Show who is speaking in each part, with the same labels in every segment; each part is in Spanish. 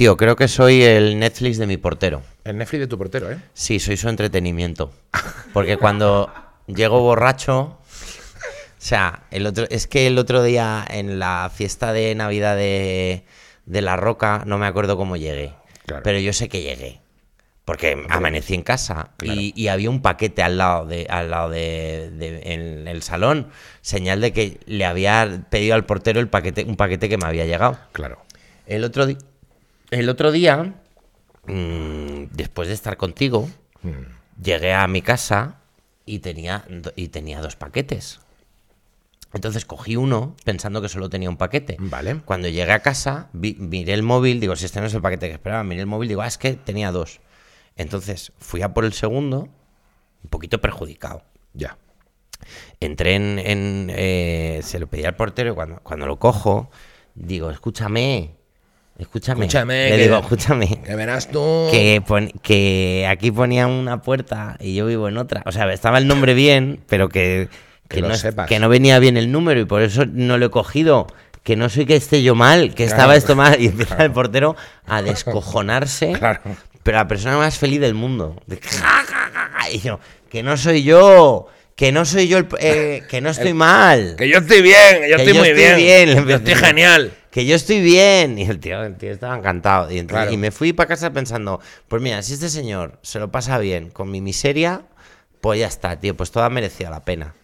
Speaker 1: Tío, creo que soy el Netflix de mi portero.
Speaker 2: El Netflix de tu portero, ¿eh?
Speaker 1: Sí, soy su entretenimiento. Porque cuando llego borracho. O sea, el otro, es que el otro día en la fiesta de Navidad de, de La Roca, no me acuerdo cómo llegué.
Speaker 2: Claro.
Speaker 1: Pero yo sé que llegué. Porque amanecí en casa y, y había un paquete al lado de, al lado de, de- en el salón, señal de que le había pedido al portero el paquete, un paquete que me había llegado.
Speaker 2: Claro.
Speaker 1: El otro, di- el otro día, mm, después de estar contigo, llegué a mi casa y tenía, y tenía dos paquetes. Entonces cogí uno pensando que solo tenía un paquete.
Speaker 2: Vale.
Speaker 1: Cuando llegué a casa, vi- miré el móvil, digo, si este no es el paquete que esperaba, miré el móvil, digo, ah, es que tenía dos. Entonces fui a por el segundo, un poquito perjudicado.
Speaker 2: Ya.
Speaker 1: Entré en. en, eh, se lo pedí al portero y cuando, cuando lo cojo, digo, escúchame. Escúchame.
Speaker 2: Escúchame,
Speaker 1: Le
Speaker 2: que-
Speaker 1: digo, escúchame.
Speaker 2: Que verás tú.
Speaker 1: Que, pon- que aquí ponía una puerta y yo vivo en otra. O sea, estaba el nombre bien, pero que,
Speaker 2: Que
Speaker 1: que, no,
Speaker 2: sepas.
Speaker 1: que no venía bien el número y por eso no lo he cogido. Que no soy que esté yo mal, que
Speaker 2: Claro.
Speaker 1: estaba esto mal. Y empieza el portero a descojonarse.
Speaker 2: Claro.
Speaker 1: Pero la persona más feliz del mundo. De ja, ja, ja, ja. Y yo, que no soy yo. Que no soy yo el. eh, que no estoy mal.
Speaker 2: Que yo estoy bien, yo
Speaker 1: Que
Speaker 2: estoy
Speaker 1: yo
Speaker 2: muy
Speaker 1: estoy
Speaker 2: bien.
Speaker 1: bien,
Speaker 2: Yo estoy genial.
Speaker 1: Que yo estoy bien. Y el tío, el tío estaba encantado. Y, entonces-
Speaker 2: Claro.
Speaker 1: y me fui para casa pensando, pues mira, si este señor se lo pasa bien con mi miseria, pues ya está, tío, pues toda merecía la pena.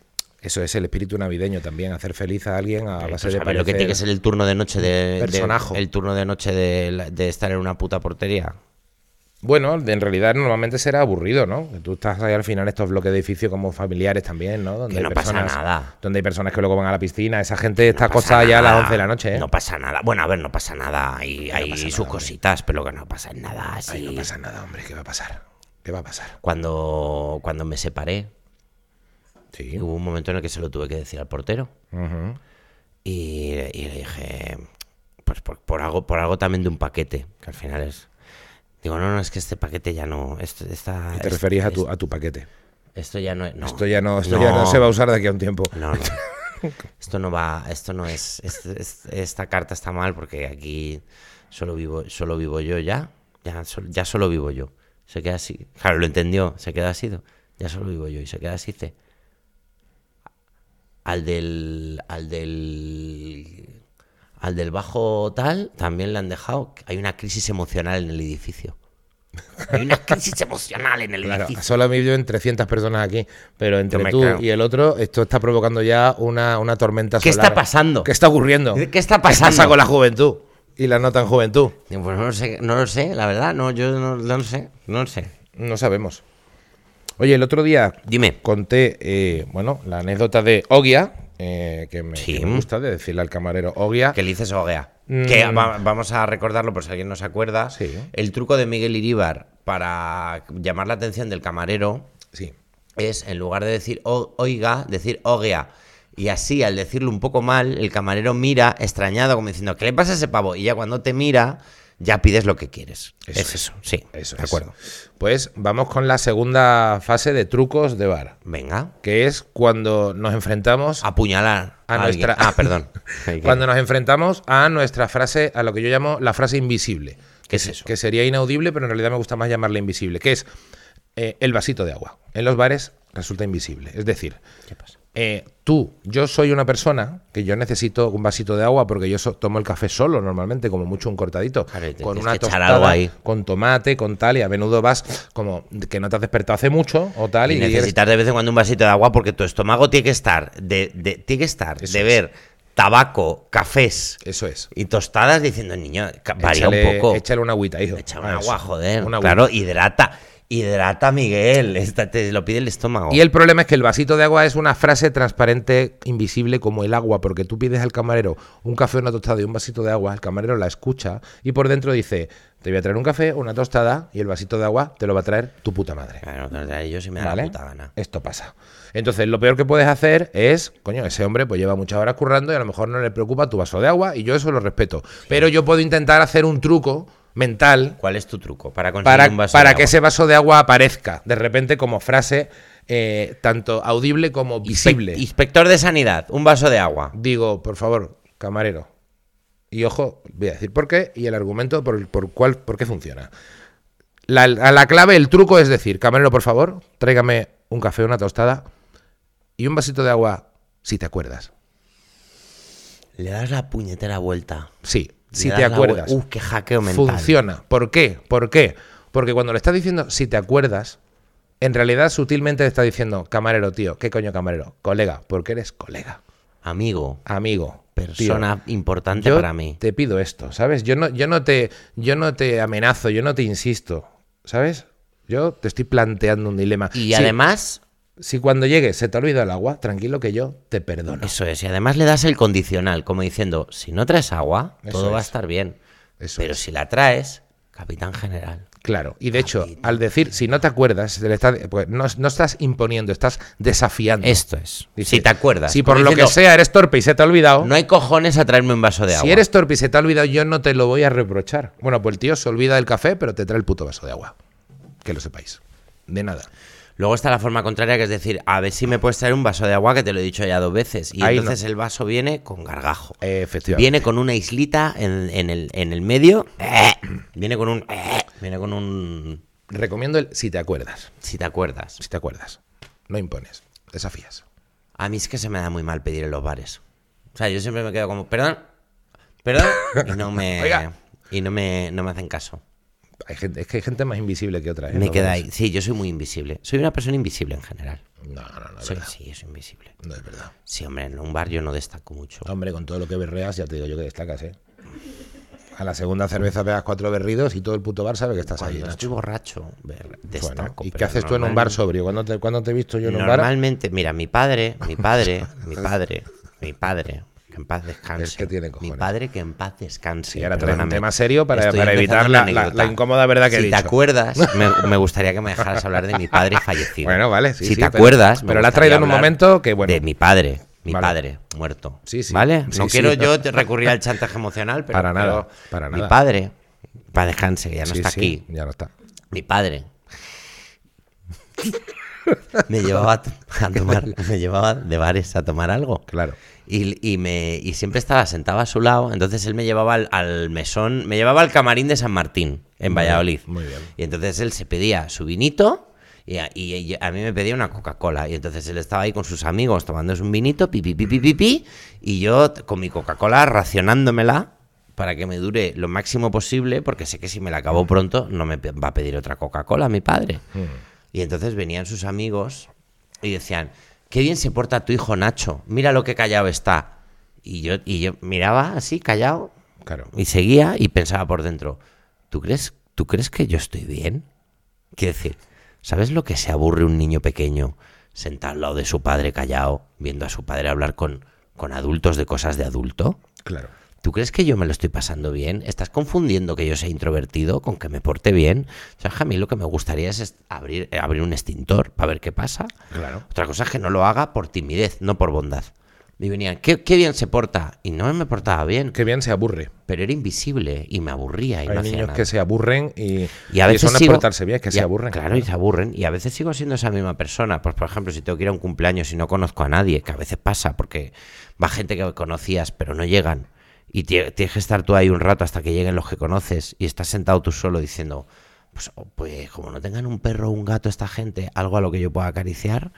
Speaker 2: Eso es el espíritu navideño también, hacer feliz a alguien a
Speaker 1: Pues
Speaker 2: base de
Speaker 1: a ver lo que
Speaker 2: parecer-
Speaker 1: tiene que ser el turno de noche de, de- el turno de noche de, de estar en una puta portería.
Speaker 2: Bueno, en realidad normalmente será aburrido, ¿no? Tú estás ahí al final estos bloques de edificios como familiares también, ¿no? Donde
Speaker 1: Que
Speaker 2: hay
Speaker 1: no pasa
Speaker 2: personas,
Speaker 1: nada.
Speaker 2: Donde hay personas que luego van a la piscina. Esa gente
Speaker 1: No pasa
Speaker 2: acostada ya a las
Speaker 1: nada.
Speaker 2: 11 de la noche, ¿eh?
Speaker 1: No pasa nada. Bueno, a ver, no pasa nada. Hay, hay
Speaker 2: pasa
Speaker 1: sus
Speaker 2: nada, hombre.
Speaker 1: cositas, pero que no pasa nada.
Speaker 2: Ay,
Speaker 1: así.
Speaker 2: no pasa nada, hombre. ¿Qué va a pasar? ¿Qué va a pasar?
Speaker 1: Cuando, cuando me separé,
Speaker 2: Sí.
Speaker 1: hubo un momento en el que se lo tuve que decir al portero. Y, y le dije, pues por, por algo, por algo también de un paquete, que al final es. Digo, no, no, es que este paquete ya no. Esto, esta,
Speaker 2: te referías a tu, a tu paquete.
Speaker 1: Esto ya no es. no.
Speaker 2: Esto ya no, esto ya no se va a usar de aquí a un tiempo.
Speaker 1: No, no. Esto no va, esto no es, es- es- esta carta está mal porque aquí solo vivo, solo vivo yo ya, ya, sol- ya solo vivo yo. Se queda así. Claro, lo entendió, se queda así. Ya solo vivo yo y se queda así. Dice, al del, al del, al del bajo tal también le han dejado. Hay una crisis emocional en el edificio. Hay una crisis emocional en el
Speaker 2: Claro,
Speaker 1: edificio.
Speaker 2: solo viven 300 personas aquí, pero entre tú
Speaker 1: creo.
Speaker 2: y el otro, esto está provocando ya una, una tormenta
Speaker 1: ¿Qué
Speaker 2: solar.
Speaker 1: está pasando?
Speaker 2: ¿Qué está ocurriendo?
Speaker 1: ¿Qué está
Speaker 2: ¿Qué pasa
Speaker 1: pasando?
Speaker 2: con la juventud? Y la no tan juventud.
Speaker 1: Pues no lo sé, no lo sé, la verdad, no, yo no, no lo sé, no lo sé.
Speaker 2: No sabemos. Oye, el otro día
Speaker 1: Dime.
Speaker 2: conté, eh, bueno, la anécdota de Ogia, eh, que, me,
Speaker 1: Sí.
Speaker 2: que me gusta de decirle al camarero Ogia.
Speaker 1: Que le dices Oguea.
Speaker 2: Mm.
Speaker 1: Que va- vamos a recordarlo por si alguien no se acuerda.
Speaker 2: Sí.
Speaker 1: El truco de Miguel Iríbar para llamar la atención del camarero
Speaker 2: Sí,
Speaker 1: es, en lugar de decir "O- oiga, decir Oguea. Y así, al decirlo un poco mal, el camarero mira extrañado, como diciendo, ¿qué le pasa a ese pavo? Y ya cuando te mira, ya pides lo que quieres.
Speaker 2: Eso
Speaker 1: es
Speaker 2: es.
Speaker 1: eso, sí.
Speaker 2: eso
Speaker 1: de
Speaker 2: es.
Speaker 1: acuerdo.
Speaker 2: Pues vamos con la segunda fase de trucos de bar,
Speaker 1: Venga.
Speaker 2: que es cuando nos enfrentamos
Speaker 1: Apuñalar
Speaker 2: a
Speaker 1: a alguien.
Speaker 2: nuestra.
Speaker 1: Ah, perdón.
Speaker 2: cuando nos enfrentamos a nuestra frase, a lo que yo llamo la frase invisible.
Speaker 1: ¿Qué es eso?
Speaker 2: Que sería inaudible, pero en realidad me gusta más llamarla invisible, que es eh, el vasito de agua. En los bares resulta invisible. Es decir,
Speaker 1: ¿Qué pasa?
Speaker 2: Eh, tú, yo soy una persona que yo necesito un vasito de agua porque yo so- tomo el café solo normalmente, como mucho un cortadito,
Speaker 1: Claro,
Speaker 2: con una tostada,
Speaker 1: ahí.
Speaker 2: con tomate, con tal, y a menudo vas como que no te has despertado hace mucho o tal, y,
Speaker 1: Y
Speaker 2: eres-
Speaker 1: necesitas de vez en cuando un vasito de agua porque tu estómago tiene que estar de, de- tiene que estar
Speaker 2: Eso
Speaker 1: de
Speaker 2: es.
Speaker 1: ver tabaco, cafés
Speaker 2: Eso es.
Speaker 1: y tostadas diciendo, niño, varía
Speaker 2: Échale-
Speaker 1: un poco.
Speaker 2: Échale una agüita, hijo.
Speaker 1: Echa
Speaker 2: Ah,
Speaker 1: un
Speaker 2: eso.
Speaker 1: agua, joder.
Speaker 2: Una
Speaker 1: claro,
Speaker 2: agüita.
Speaker 1: hidrata. Hidrata, Miguel. Esta te lo pide el estómago.
Speaker 2: Y el problema es que el vasito de agua es una frase transparente, invisible como el agua, porque tú pides al camarero un café, una tostada y un vasito de agua, el camarero la escucha y por dentro dice, te voy a traer un café, una tostada y el vasito de agua te lo va a traer tu puta madre.
Speaker 1: Claro, te lo daré yo si me da
Speaker 2: ¿Vale?
Speaker 1: la puta gana.
Speaker 2: Esto pasa. Entonces, lo peor que puedes hacer es, coño, ese hombre pues lleva muchas horas currando y a lo mejor no le preocupa tu vaso de agua y yo eso lo respeto. Pero yo puedo intentar hacer un truco mental
Speaker 1: ¿Cuál es tu truco para conseguir
Speaker 2: para,
Speaker 1: un vaso
Speaker 2: para
Speaker 1: de
Speaker 2: que
Speaker 1: agua?
Speaker 2: ese vaso de agua aparezca de repente como frase eh, tanto audible como
Speaker 1: Inspe-
Speaker 2: visible.
Speaker 1: Inspector de sanidad, un vaso de agua.
Speaker 2: Digo, por favor, camarero, Y ojo, voy a decir por qué y el argumento por, por, cuál, por qué funciona. La, la- la clave, el truco es decir, camarero, por favor, tráigame un café, una tostada y un vasito de agua, si te acuerdas.
Speaker 1: Le das la puñetera vuelta.
Speaker 2: Sí, si te acuerdas.
Speaker 1: Uh, qué hackeo mental.
Speaker 2: Funciona. ¿Por qué? ¿Por qué? Porque cuando le estás diciendo si te acuerdas, en realidad sutilmente le está diciendo, camarero, tío, ¿qué coño camarero? Colega, porque eres colega,
Speaker 1: Amigo,
Speaker 2: amigo,
Speaker 1: persona
Speaker 2: tío.
Speaker 1: importante
Speaker 2: Yo
Speaker 1: para mí.
Speaker 2: te pido esto, ¿sabes? Yo no, yo no te, yo no te amenazo, yo no te insisto, ¿sabes? Yo te estoy planteando un dilema.
Speaker 1: Y además,
Speaker 2: si cuando llegue se te olvida el agua, tranquilo que yo te perdono.
Speaker 1: eso es, y además le das el condicional, como diciendo, si no traes agua,
Speaker 2: Eso
Speaker 1: todo va a
Speaker 2: es.
Speaker 1: estar bien.
Speaker 2: Eso
Speaker 1: Pero
Speaker 2: es.
Speaker 1: si la traes, capitán general.
Speaker 2: Claro, y de hecho, al decir si no te acuerdas, pues no, no estás imponiendo, estás desafiando.
Speaker 1: Esto es.
Speaker 2: Dice,
Speaker 1: si te acuerdas.
Speaker 2: Si por lo que sea eres torpe y se te ha olvidado,
Speaker 1: No hay cojones a traerme un vaso de agua.
Speaker 2: si eres torpe y se te ha olvidado, yo no te lo voy a reprochar. Bueno, pues el tío se olvida del café, pero te trae el puto vaso de agua. Que lo sepáis. De nada.
Speaker 1: Luego está la forma contraria, que es decir, a ver si me puedes traer un vaso de agua, que te lo he dicho ya dos veces. Y
Speaker 2: Ahí
Speaker 1: entonces
Speaker 2: no.
Speaker 1: el vaso viene con gargajo.
Speaker 2: Eh, efectivamente.
Speaker 1: Viene con una islita en, en el, en el medio. eh, Viene con un. eh, Viene con un.
Speaker 2: Recomiendo el si te acuerdas.
Speaker 1: Si te acuerdas.
Speaker 2: Si te acuerdas. No impones. Desafías.
Speaker 1: A mí es que se me da muy mal pedir en los bares. O sea, yo siempre me quedo como, perdón, perdón. Y no me.
Speaker 2: Oiga.
Speaker 1: Y no me, no me hacen caso.
Speaker 2: Hay gente, es que hay gente más invisible que otra. ¿eh?
Speaker 1: Me
Speaker 2: No
Speaker 1: queda ahí. Sí, yo soy muy invisible. Soy una persona invisible en general.
Speaker 2: No, no, no, es
Speaker 1: Soy, sí, soy invisible.
Speaker 2: No es verdad.
Speaker 1: Sí, hombre, en un bar yo no destaco mucho.
Speaker 2: Hombre, con todo lo que berreas, ya te digo yo que destacas, ¿eh? A la segunda cerveza pegas cuatro berridos y todo el puto bar sabe que estás ahí.
Speaker 1: Cuando
Speaker 2: Nacho.
Speaker 1: estoy borracho,
Speaker 2: Bueno,
Speaker 1: destaco.
Speaker 2: ¿Y qué haces tú en un bar sobrio? ¿Cuándo te, cuándo te he visto yo en un bar?
Speaker 1: Normalmente, mira, mi padre, mi padre, mi padre, mi padre, que en paz descanse.
Speaker 2: Es que tiene
Speaker 1: mi padre que en paz descanse.
Speaker 2: Y ahora traes un tema serio para, para evitar la, la-
Speaker 1: anécdota.
Speaker 2: la incómoda verdad que he
Speaker 1: si
Speaker 2: dicho.
Speaker 1: te acuerdas, me, me gustaría que me dejaras hablar de mi padre fallecido.
Speaker 2: Bueno, vale, sí,
Speaker 1: si
Speaker 2: sí,
Speaker 1: te
Speaker 2: pero-
Speaker 1: acuerdas,
Speaker 2: pero la has traído en un momento que, bueno.
Speaker 1: De mi padre, mi
Speaker 2: Vale.
Speaker 1: padre, muerto.
Speaker 2: Sí, sí.
Speaker 1: ¿Vale? No quiero yo recurrir al chantaje emocional, pero.
Speaker 2: Para nada,
Speaker 1: pero
Speaker 2: para
Speaker 1: Mi
Speaker 2: nada.
Speaker 1: padre, para descanse, que ya no está
Speaker 2: sí,
Speaker 1: aquí.
Speaker 2: Ya no está.
Speaker 1: Mi padre me llevaba a, tomar, me llevaba de bares a tomar algo.
Speaker 2: Claro.
Speaker 1: Y, y me, y siempre estaba sentado a su lado, entonces él me llevaba al, al mesón, me llevaba al camarín de San Martín, en
Speaker 2: Muy
Speaker 1: Valladolid.
Speaker 2: bien, muy bien.
Speaker 1: Y entonces él se pedía su vinito y a, y- y a mí me pedía una Coca-Cola. Y entonces él estaba ahí con sus amigos tomándose un vinito, pi, pi, pi, pi, pi, pi, y yo con mi Coca-Cola racionándomela para que me dure lo máximo posible, porque sé que si me la acabo pronto no me va a pedir otra Coca-Cola mi padre. Y entonces venían sus amigos y decían, qué bien se porta tu hijo Nacho, mira lo que callado está. Y yo, y yo miraba así, callado,
Speaker 2: Claro.
Speaker 1: y seguía y pensaba por dentro, ¿tú crees, ¿tú crees que yo estoy bien? Quiero decir, ¿sabes lo que se aburre un niño pequeño sentado al lado de su padre callado, viendo a su padre hablar con, con adultos de cosas de adulto?
Speaker 2: Claro.
Speaker 1: ¿Tú crees que yo me lo estoy pasando bien? ¿Estás confundiendo que yo sea introvertido con que me porte bien? O sea, a mí lo que me gustaría es abrir, eh, abrir un extintor para ver qué pasa.
Speaker 2: Claro.
Speaker 1: Otra cosa es que no lo haga por timidez, no por bondad. Y venían, qué, qué bien se porta. Y no me portaba bien,
Speaker 2: Qué bien se aburre.
Speaker 1: pero era invisible y me aburría y
Speaker 2: Hay
Speaker 1: no
Speaker 2: niños
Speaker 1: nada.
Speaker 2: que se aburren y,
Speaker 1: Y a veces
Speaker 2: es
Speaker 1: sigo-
Speaker 2: portarse bien, es que se
Speaker 1: a-
Speaker 2: aburren.
Speaker 1: Claro, y se aburren. Y a veces sigo siendo esa misma persona. Pues, por ejemplo, si tengo que ir a un cumpleaños y no conozco a nadie, que a veces pasa porque va gente que conocías, pero no llegan. Y tie- tienes que estar tú ahí un rato hasta que lleguen los que conoces y estás sentado tú solo diciendo, pues, oh, pues como no tengan un perro o un gato esta gente, algo a lo que yo pueda acariciar,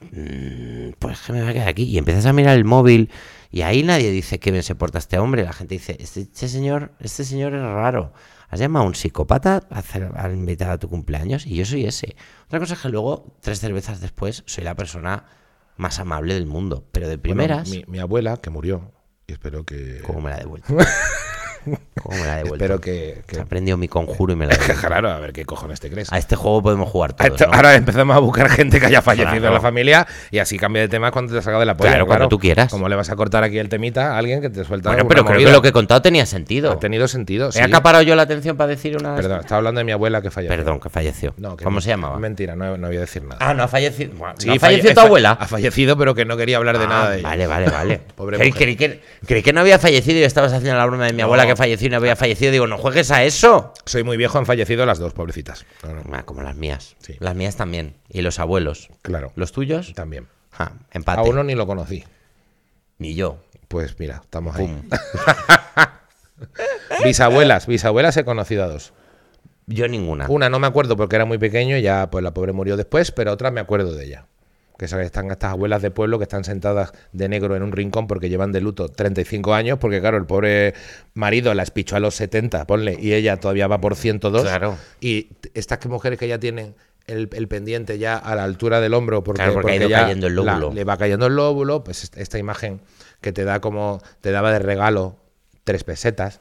Speaker 1: mm, pues que me voy a quedar aquí. Y empiezas a mirar el móvil y ahí nadie dice que bien se porta este hombre. La gente dice, este, este señor, este señor es raro. ¿Has llamado a un psicópata a, hacer, a invitar a tu cumpleaños? Y yo soy ese. Otra cosa es que luego, tres cervezas después, soy la persona más amable del mundo. Pero de
Speaker 2: Bueno,
Speaker 1: primeras,
Speaker 2: mi, mi abuela, que murió, y espero que.
Speaker 1: ¿cómo me la devuelto? ¿Cómo me la ha devuelto?
Speaker 2: Espero que. que-
Speaker 1: Se ha aprendido mi conjuro y me la ha.
Speaker 2: Claro, a ver qué cojones te crees.
Speaker 1: A este juego podemos jugar todos,
Speaker 2: esto-
Speaker 1: ¿no?
Speaker 2: Ahora empezamos a buscar gente que haya fallecido
Speaker 1: Claro.
Speaker 2: en la familia y así cambia de tema cuando te sacado de la polla.
Speaker 1: Claro, cuando tú quieras.
Speaker 2: ¿Cómo le vas a cortar aquí el temita a alguien que te suelta
Speaker 1: Bueno, pero creo
Speaker 2: movida?
Speaker 1: que lo que he contado tenía sentido.
Speaker 2: Ha tenido sentido, sí.
Speaker 1: ¿He acaparado yo la atención para decir una...
Speaker 2: Perdón, estaba hablando de mi abuela que falleció.
Speaker 1: Perdón, que falleció.
Speaker 2: No, que
Speaker 1: ¿Cómo
Speaker 2: me-
Speaker 1: se llamaba?
Speaker 2: Mentira, no, no voy a decir nada.
Speaker 1: Ah, no ha fallecido. Bueno,
Speaker 2: Sí,
Speaker 1: ¿no ha
Speaker 2: falle-
Speaker 1: fallecido tu abuela?
Speaker 2: Ha fallecido, pero que no quería hablar de
Speaker 1: Ah,
Speaker 2: nada de ella.
Speaker 1: Vale, vale, vale.
Speaker 2: Pobre
Speaker 1: creí, que, no había fallecido y estabas haciendo la broma de mi abuela que falleció y no había fallecido. Digo, no juegues a eso.
Speaker 2: Soy muy viejo, han fallecido las dos, pobrecitas. No, no,
Speaker 1: Ah, como las mías.
Speaker 2: Sí.
Speaker 1: Las mías también. Y los abuelos.
Speaker 2: claro.
Speaker 1: ¿Los tuyos?
Speaker 2: También.
Speaker 1: Ah, empate.
Speaker 2: A uno ni lo conocí.
Speaker 1: Ni yo.
Speaker 2: Pues mira, estamos ahí. Bisabuelas, bisabuelas he conocido a dos.
Speaker 1: Yo ninguna.
Speaker 2: Una no me acuerdo porque era muy pequeño y ya pues la pobre murió después, pero otra me acuerdo de ella. Que son- están estas abuelas de pueblo que están sentadas de negro en un rincón porque llevan de luto 35 años, porque claro, el pobre marido la espichó a los 70, ponle, y ella todavía va por 102.
Speaker 1: Claro.
Speaker 2: Y estas mujeres que ya tienen el, el pendiente ya a la altura del hombro porque,
Speaker 1: Claro, porque ha ido
Speaker 2: ya
Speaker 1: cayendo el
Speaker 2: la-
Speaker 1: lóbulo.
Speaker 2: le va cayendo el lóbulo, pues est- esta imagen que te da como, te daba de regalo tres pesetas.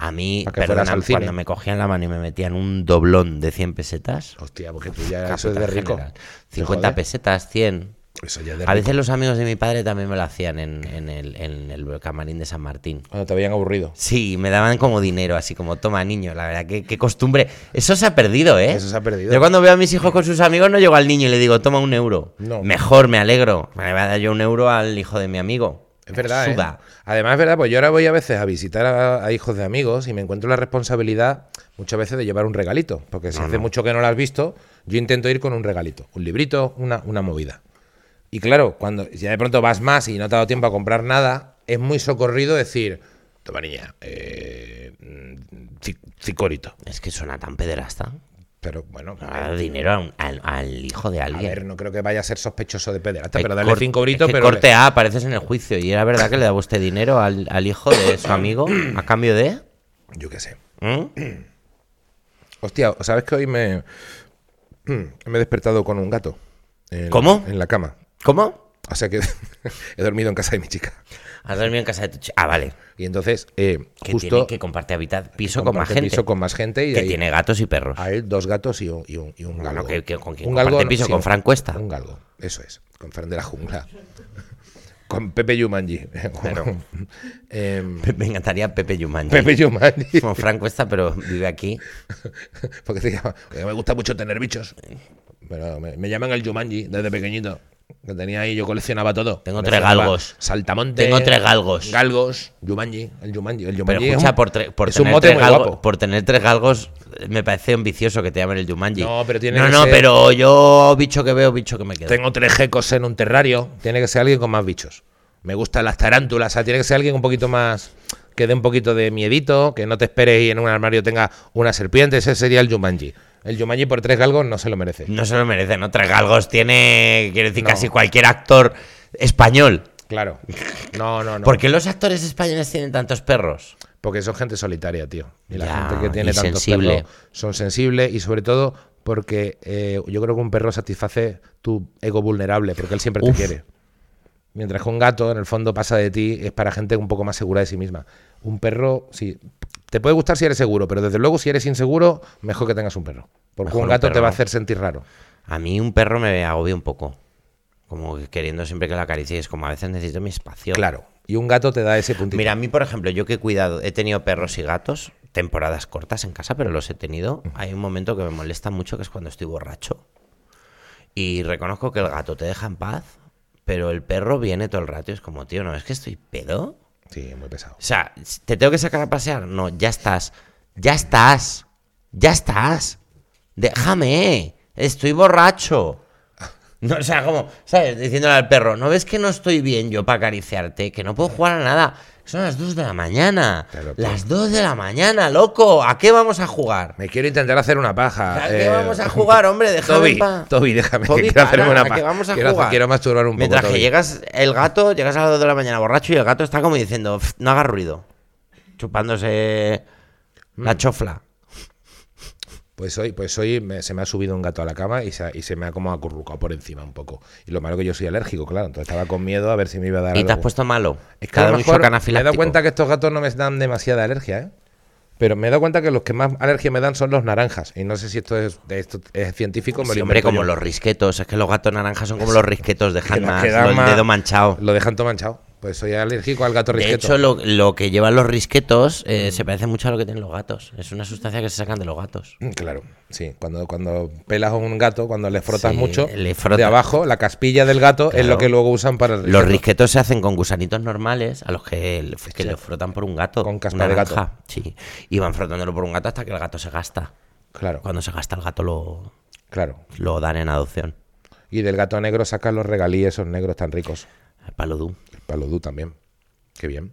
Speaker 1: A mí, perdona, cuando me cogían la mano y me metían un doblón de 100 pesetas.
Speaker 2: Hostia, porque tú ya eso es de rico.
Speaker 1: general.
Speaker 2: ¿Te
Speaker 1: 50
Speaker 2: jode?
Speaker 1: pesetas, 100.
Speaker 2: Eso ya es de
Speaker 1: A
Speaker 2: rico.
Speaker 1: veces los amigos de mi padre también me lo hacían en, en el, en el camarín de San Martín.
Speaker 2: Cuando te veían aburrido.
Speaker 1: Sí, me daban como dinero, así como toma niño, la verdad, qué, qué costumbre. Eso se ha perdido, ¿eh?
Speaker 2: Eso se ha perdido.
Speaker 1: Yo cuando veo a mis hijos con sus amigos no llego al niño y le digo, toma un euro.
Speaker 2: No.
Speaker 1: Mejor, me alegro. Me voy a dar yo un euro al hijo de mi amigo.
Speaker 2: Es verdad, ¿eh? Además, es verdad, pues yo ahora voy a veces a visitar a, a hijos de amigos y me encuentro la responsabilidad muchas veces de llevar un regalito. Porque si hace mucho que no lo has visto, yo intento ir con un regalito. Un librito, una, una movida. Y claro, cuando ya de pronto vas más y no te ha dado tiempo a comprar nada, es muy socorrido decir, toma niña, eh, mm.
Speaker 1: Es que suena tan pederasta.
Speaker 2: Pero bueno,
Speaker 1: dinero a un- al, al hijo de
Speaker 2: a
Speaker 1: alguien.
Speaker 2: ver, no creo que vaya a ser sospechoso de pederasta, pero dale
Speaker 1: cor-
Speaker 2: cinco
Speaker 1: es
Speaker 2: gritos,
Speaker 1: que
Speaker 2: pero...
Speaker 1: corte A, apareces en el juicio. Y era verdad que le daba usted dinero al, al hijo de su amigo a cambio de.
Speaker 2: Yo qué sé.
Speaker 1: ¿Mm?
Speaker 2: Hostia, ¿sabes que hoy me, me he despertado con un gato? En-
Speaker 1: ¿Cómo?
Speaker 2: En la cama.
Speaker 1: ¿Cómo?
Speaker 2: O sea que he dormido en casa de mi chica.
Speaker 1: Has dormido en casa de tu chica. Ah, vale.
Speaker 2: Y entonces, eh,
Speaker 1: Que
Speaker 2: justo
Speaker 1: tiene que comparte habitat piso con más gente.
Speaker 2: piso con más gente y
Speaker 1: que
Speaker 2: ahí
Speaker 1: tiene gatos y perros.
Speaker 2: hay dos gatos y un, y un, y un galgo.
Speaker 1: que- que ¿con quién
Speaker 2: un no,
Speaker 1: piso? ¿Con Fran Cuesta?
Speaker 2: Un galgo, eso es. Con Fran de la jungla. con Pepe Yumanji.
Speaker 1: Claro.
Speaker 2: Em,
Speaker 1: Me encantaría Pepe Yumanji.
Speaker 2: Pepe Yumanji.
Speaker 1: Como Frank Cuesta, pero vive aquí.
Speaker 2: Porque se llama- me gusta mucho tener bichos. Pero me, me llaman el Jumanji desde pequeñito. Que tenía ahí, yo coleccionaba todo.
Speaker 1: Tengo tres galgos.
Speaker 2: Saltamonte.
Speaker 1: Tengo tres galgos.
Speaker 2: Galgos. Jumanji. El Jumanji. El
Speaker 1: Pero
Speaker 2: Jumanji es
Speaker 1: escucha,
Speaker 2: un-
Speaker 1: por, tre- por
Speaker 2: es un
Speaker 1: tener
Speaker 2: mote
Speaker 1: tres
Speaker 2: muy
Speaker 1: galgos,
Speaker 2: guapo.
Speaker 1: por tener tres galgos, me parece ambicioso que te llamen el Jumanji.
Speaker 2: No, pero tiene
Speaker 1: No,
Speaker 2: que
Speaker 1: no,
Speaker 2: ser-
Speaker 1: pero yo, bicho que veo, bicho que me quedo.
Speaker 2: Tengo tres gecos en un terrario. Tiene que ser alguien con más bichos. Me gustan las tarántulas. O sea, tiene que ser alguien un poquito más. Que dé un poquito de miedito. Que no te esperes y en un armario tenga una serpiente. Ese sería el Jumanji. El Jumanji por tres galgos no se lo merece.
Speaker 1: No se lo merece, ¿no? Tres galgos tiene, quiero decir,
Speaker 2: No.
Speaker 1: casi cualquier actor español.
Speaker 2: Claro. No, no, no.
Speaker 1: ¿Por qué los actores españoles tienen tantos perros?
Speaker 2: Porque son gente solitaria, tío. Y la
Speaker 1: Ya,
Speaker 2: gente que tiene tantos
Speaker 1: sensible.
Speaker 2: perros son sensibles y sobre todo porque eh, yo creo que un perro satisface tu ego vulnerable, porque él siempre
Speaker 1: Uf.
Speaker 2: te quiere. Mientras que un gato, en el fondo, pasa de ti, es para gente un poco más segura de sí misma. Un perro, sí, te puede gustar si eres seguro, pero desde luego si eres inseguro, mejor que tengas un perro. Porque
Speaker 1: Mejor
Speaker 2: un
Speaker 1: un
Speaker 2: gato te va a hacer sentir raro.
Speaker 1: A mí un perro me agobia un poco. Como que queriendo siempre que la acaricie. Es como a veces necesito mi espacio.
Speaker 2: Claro. Y un gato te da ese puntito.
Speaker 1: Mira, a mí, por ejemplo, yo que he cuidado, he tenido perros y gatos, temporadas cortas en casa, pero los he tenido. Hay un momento que me molesta mucho, que es cuando estoy borracho. Y reconozco que el gato te deja en paz, pero el perro viene todo el rato y es como, tío, no, es que estoy pedo.
Speaker 2: Sí, muy pesado.
Speaker 1: O sea, ¿te tengo que sacar a pasear? No, ya estás. Ya estás. Ya estás. Déjame. Estoy borracho. No, o sea, como, ¿sabes? Diciéndole al perro, ¿no ves que no estoy bien yo para acariciarte? Que no puedo jugar a nada. Son las 2 de la mañana. Las 2 de la mañana, loco. ¿A qué vamos a jugar?
Speaker 2: Me quiero intentar hacer una paja.
Speaker 1: ¿A qué
Speaker 2: eh,
Speaker 1: vamos a jugar, hombre? Déjame
Speaker 2: Toby. Toby, déjame, que
Speaker 1: Toby,
Speaker 2: quiero hacerme una
Speaker 1: ¿a qué
Speaker 2: paja.
Speaker 1: vamos a
Speaker 2: quiero,
Speaker 1: jugar?
Speaker 2: quiero masturbar un poco.
Speaker 1: Mientras que llegas, el gato, llegas a las 2 de la mañana borracho y el gato está como diciendo, "Pff, no haga ruido. Chupándose la
Speaker 2: Mm.
Speaker 1: chofla.
Speaker 2: Pues hoy, pues hoy me- se me ha subido un gato a la cama y se, ha- y se me ha como acurrucado por encima un poco. Y lo malo que yo soy alérgico, claro. Entonces estaba con miedo a ver si me iba a dar
Speaker 1: Y te has puesto malo.
Speaker 2: Es que a lo mejor me he dado cuenta que estos gatos no me dan demasiada alergia, ¿eh? Pero me he dado cuenta que los que más alergia me dan son los naranjas. Y no sé si esto es, esto es científico. me
Speaker 1: Sí,
Speaker 2: lo
Speaker 1: hombre, como
Speaker 2: yo.
Speaker 1: los risquetos. Es que los gatos naranjas son como los risquetos, dejan más
Speaker 2: queda
Speaker 1: lo- el
Speaker 2: más-
Speaker 1: dedo manchado.
Speaker 2: Lo dejan todo manchado. Pues soy alérgico al gato
Speaker 1: De
Speaker 2: risqueto.
Speaker 1: hecho, lo, lo que llevan los risquetos eh, se parece mucho a lo que tienen los gatos. Es una sustancia que se sacan de los gatos.
Speaker 2: Mm, Claro, sí. Cuando, cuando pelas a un gato, cuando le frotas
Speaker 1: Sí,
Speaker 2: mucho,
Speaker 1: le frota-
Speaker 2: de abajo, la caspilla del gato es lo que luego usan para el
Speaker 1: Los
Speaker 2: risqueto.
Speaker 1: risquetos se hacen con gusanitos normales a los que, le- que le frotan por un gato.
Speaker 2: Con caspa de gato.
Speaker 1: Sí. Y van frotándolo por un gato hasta que el gato se gasta.
Speaker 2: Claro,
Speaker 1: Cuando se gasta el gato lo,
Speaker 2: claro.
Speaker 1: lo dan en adopción.
Speaker 2: Y del gato negro sacan los regalíes esos negros tan ricos.
Speaker 1: El palodú.
Speaker 2: El palodú también. Qué bien.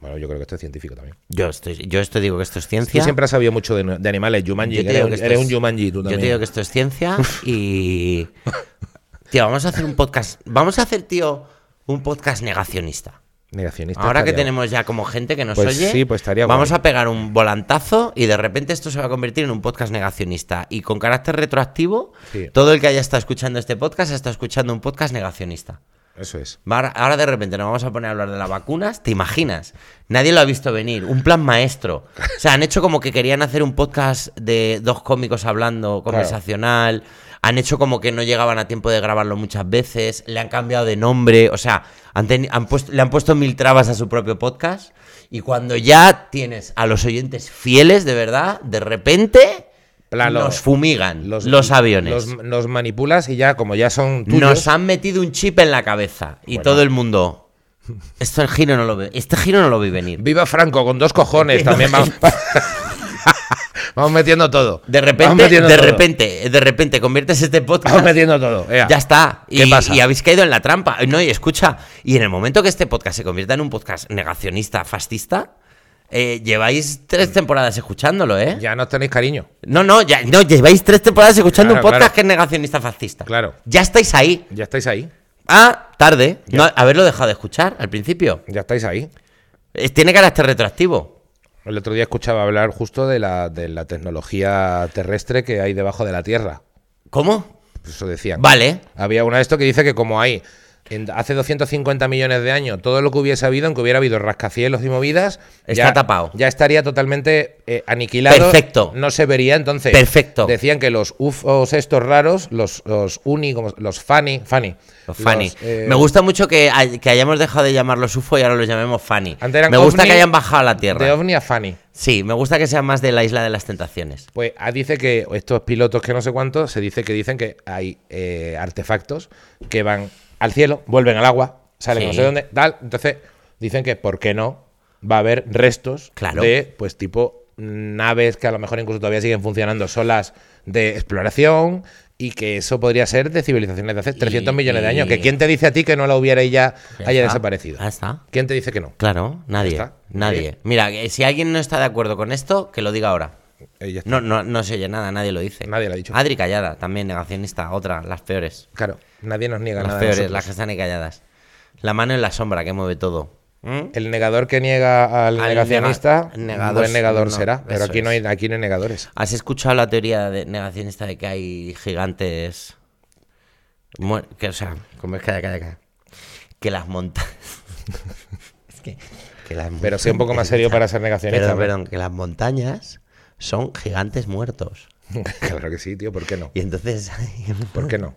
Speaker 2: Bueno, yo creo que esto es científico también.
Speaker 1: Yo estoy, yo esto digo que esto es
Speaker 2: Tú
Speaker 1: ciencia.
Speaker 2: siempre has sabido mucho de, de animales, Jumanji.
Speaker 1: Yo
Speaker 2: que
Speaker 1: te digo
Speaker 2: eres,
Speaker 1: que esto
Speaker 2: eres
Speaker 1: es-
Speaker 2: un Jumanji, tú
Speaker 1: Yo te digo que esto es ciencia y. Tío, vamos a hacer un podcast. Vamos a hacer, tío, un podcast negacionista.
Speaker 2: Negacionista.
Speaker 1: Ahora que tenemos ya como gente que nos
Speaker 2: Pues
Speaker 1: oye,
Speaker 2: sí, pues estaría
Speaker 1: vamos
Speaker 2: guay.
Speaker 1: a pegar un volantazo y de repente esto se va a convertir en un podcast negacionista. Y con carácter retroactivo,
Speaker 2: Sí.
Speaker 1: todo el que haya estado escuchando este podcast está escuchando un podcast negacionista.
Speaker 2: Eso es.
Speaker 1: Ahora, de repente nos vamos a poner a hablar de las vacunas, ¿te imaginas? Nadie lo ha visto venir, un plan maestro. O sea, han hecho como que querían hacer un podcast de dos cómicos hablando, conversacional. Han hecho como que no llegaban a tiempo de grabarlo muchas veces, le han cambiado de nombre, o sea, han teni- han puesto, le han puesto mil trabas a su propio podcast. Y cuando ya tienes a los oyentes fieles, de verdad, de repente
Speaker 2: Plano.
Speaker 1: nos fumigan los, aviones.
Speaker 2: Los, los manipulas y ya, como ya son tuyos.
Speaker 1: Nos han metido un chip en la cabeza y
Speaker 2: Bueno.
Speaker 1: todo el mundo. Esto el giro no lo ve. Este giro no lo vi venir.
Speaker 2: Viva Franco, con dos cojones también vamos. vamos metiendo todo.
Speaker 1: De repente,
Speaker 2: metiendo
Speaker 1: de
Speaker 2: todo.
Speaker 1: repente, de repente conviertes este podcast.
Speaker 2: Vamos metiendo todo. ea.
Speaker 1: Ya está.
Speaker 2: ¿Qué
Speaker 1: y,
Speaker 2: pasa?
Speaker 1: y habéis caído en la trampa. No, y escucha, y en el momento que este podcast se convierta en un podcast negacionista, fascista, eh, lleváis tres temporadas escuchándolo, ¿eh?
Speaker 2: Ya nos tenéis cariño.
Speaker 1: No, no, ya, no, lleváis tres temporadas escuchando
Speaker 2: Claro,
Speaker 1: un podcast
Speaker 2: claro.
Speaker 1: que es negacionista fascista.
Speaker 2: Claro.
Speaker 1: Ya estáis ahí.
Speaker 2: Ya estáis ahí.
Speaker 1: Ah, tarde. No, haberlo dejado de escuchar al principio.
Speaker 2: Ya estáis ahí.
Speaker 1: Eh, Tiene carácter retroactivo.
Speaker 2: El otro día escuchaba hablar justo de la, de la tecnología terrestre que hay debajo de la Tierra.
Speaker 1: ¿Cómo?
Speaker 2: Eso decían.
Speaker 1: Vale.
Speaker 2: Había una de esto que dice que como hay en- hace 250 millones de años todo lo que hubiese habido, aunque hubiera habido rascacielos y movidas,
Speaker 1: Está
Speaker 2: ya,
Speaker 1: tapado.
Speaker 2: Ya estaría totalmente eh, aniquilado.
Speaker 1: Perfecto.
Speaker 2: No se vería entonces.
Speaker 1: Perfecto.
Speaker 2: Decían que los UFOs estos raros, los, los uni, como- los funny, funny.
Speaker 1: Los Fanny.
Speaker 2: eh,
Speaker 1: Me gusta mucho que, hay- que hayamos dejado de llamarlos UFO y ahora los llamemos Fanny.
Speaker 2: Antes eran
Speaker 1: Me gusta que hayan bajado a la
Speaker 2: De
Speaker 1: Tierra.
Speaker 2: ovni a funny.
Speaker 1: Sí, me gusta que sean más de la isla de las tentaciones.
Speaker 2: Pues ah, dice que estos pilotos que no sé cuántos, se dice que dicen que hay eh, artefactos que van al cielo, vuelven al agua, salen no sé dónde, tal. Entonces dicen que, ¿por qué no? Va a haber restos
Speaker 1: Claro.
Speaker 2: de, pues, tipo naves que a lo mejor incluso todavía siguen funcionando solas de exploración y que eso podría ser de civilizaciones de hace 300 millones de años. Que quién te dice a ti que no la hubiera y ya,
Speaker 1: Ya
Speaker 2: haya
Speaker 1: está.
Speaker 2: desaparecido.
Speaker 1: Ya está.
Speaker 2: ¿Quién te dice que no?
Speaker 1: Claro, nadie. Nadie.
Speaker 2: Bien.
Speaker 1: Mira, si alguien no está de acuerdo con esto, que lo diga ahora.
Speaker 2: Eh.
Speaker 1: No, no, no se oye nada, nadie lo dice.
Speaker 2: Nadie lo ha dicho.
Speaker 1: Adri callada, también negacionista, otra, las peores.
Speaker 2: Claro, nadie nos niega
Speaker 1: Las
Speaker 2: nada. de
Speaker 1: peores, las que están ahí calladas. La mano en la sombra que mueve todo. ¿Mm?
Speaker 2: El negador que niega al,
Speaker 1: Al
Speaker 2: negacionista,
Speaker 1: nega- negador,
Speaker 2: buen negador
Speaker 1: no,
Speaker 2: será. Pero aquí no, hay, aquí no hay negadores.
Speaker 1: ¿Has escuchado la teoría de negacionista de que hay gigantes? Que, o sea, como es que calla, calla. Que las montañas. es que, que las
Speaker 2: Pero sea un poco más serio para ser negacionista.
Speaker 1: Perdón,
Speaker 2: ¿no?
Speaker 1: perdón, que las montañas son gigantes muertos.
Speaker 2: claro que sí, tío, ¿por qué no?
Speaker 1: Y entonces.
Speaker 2: ¿Por qué no?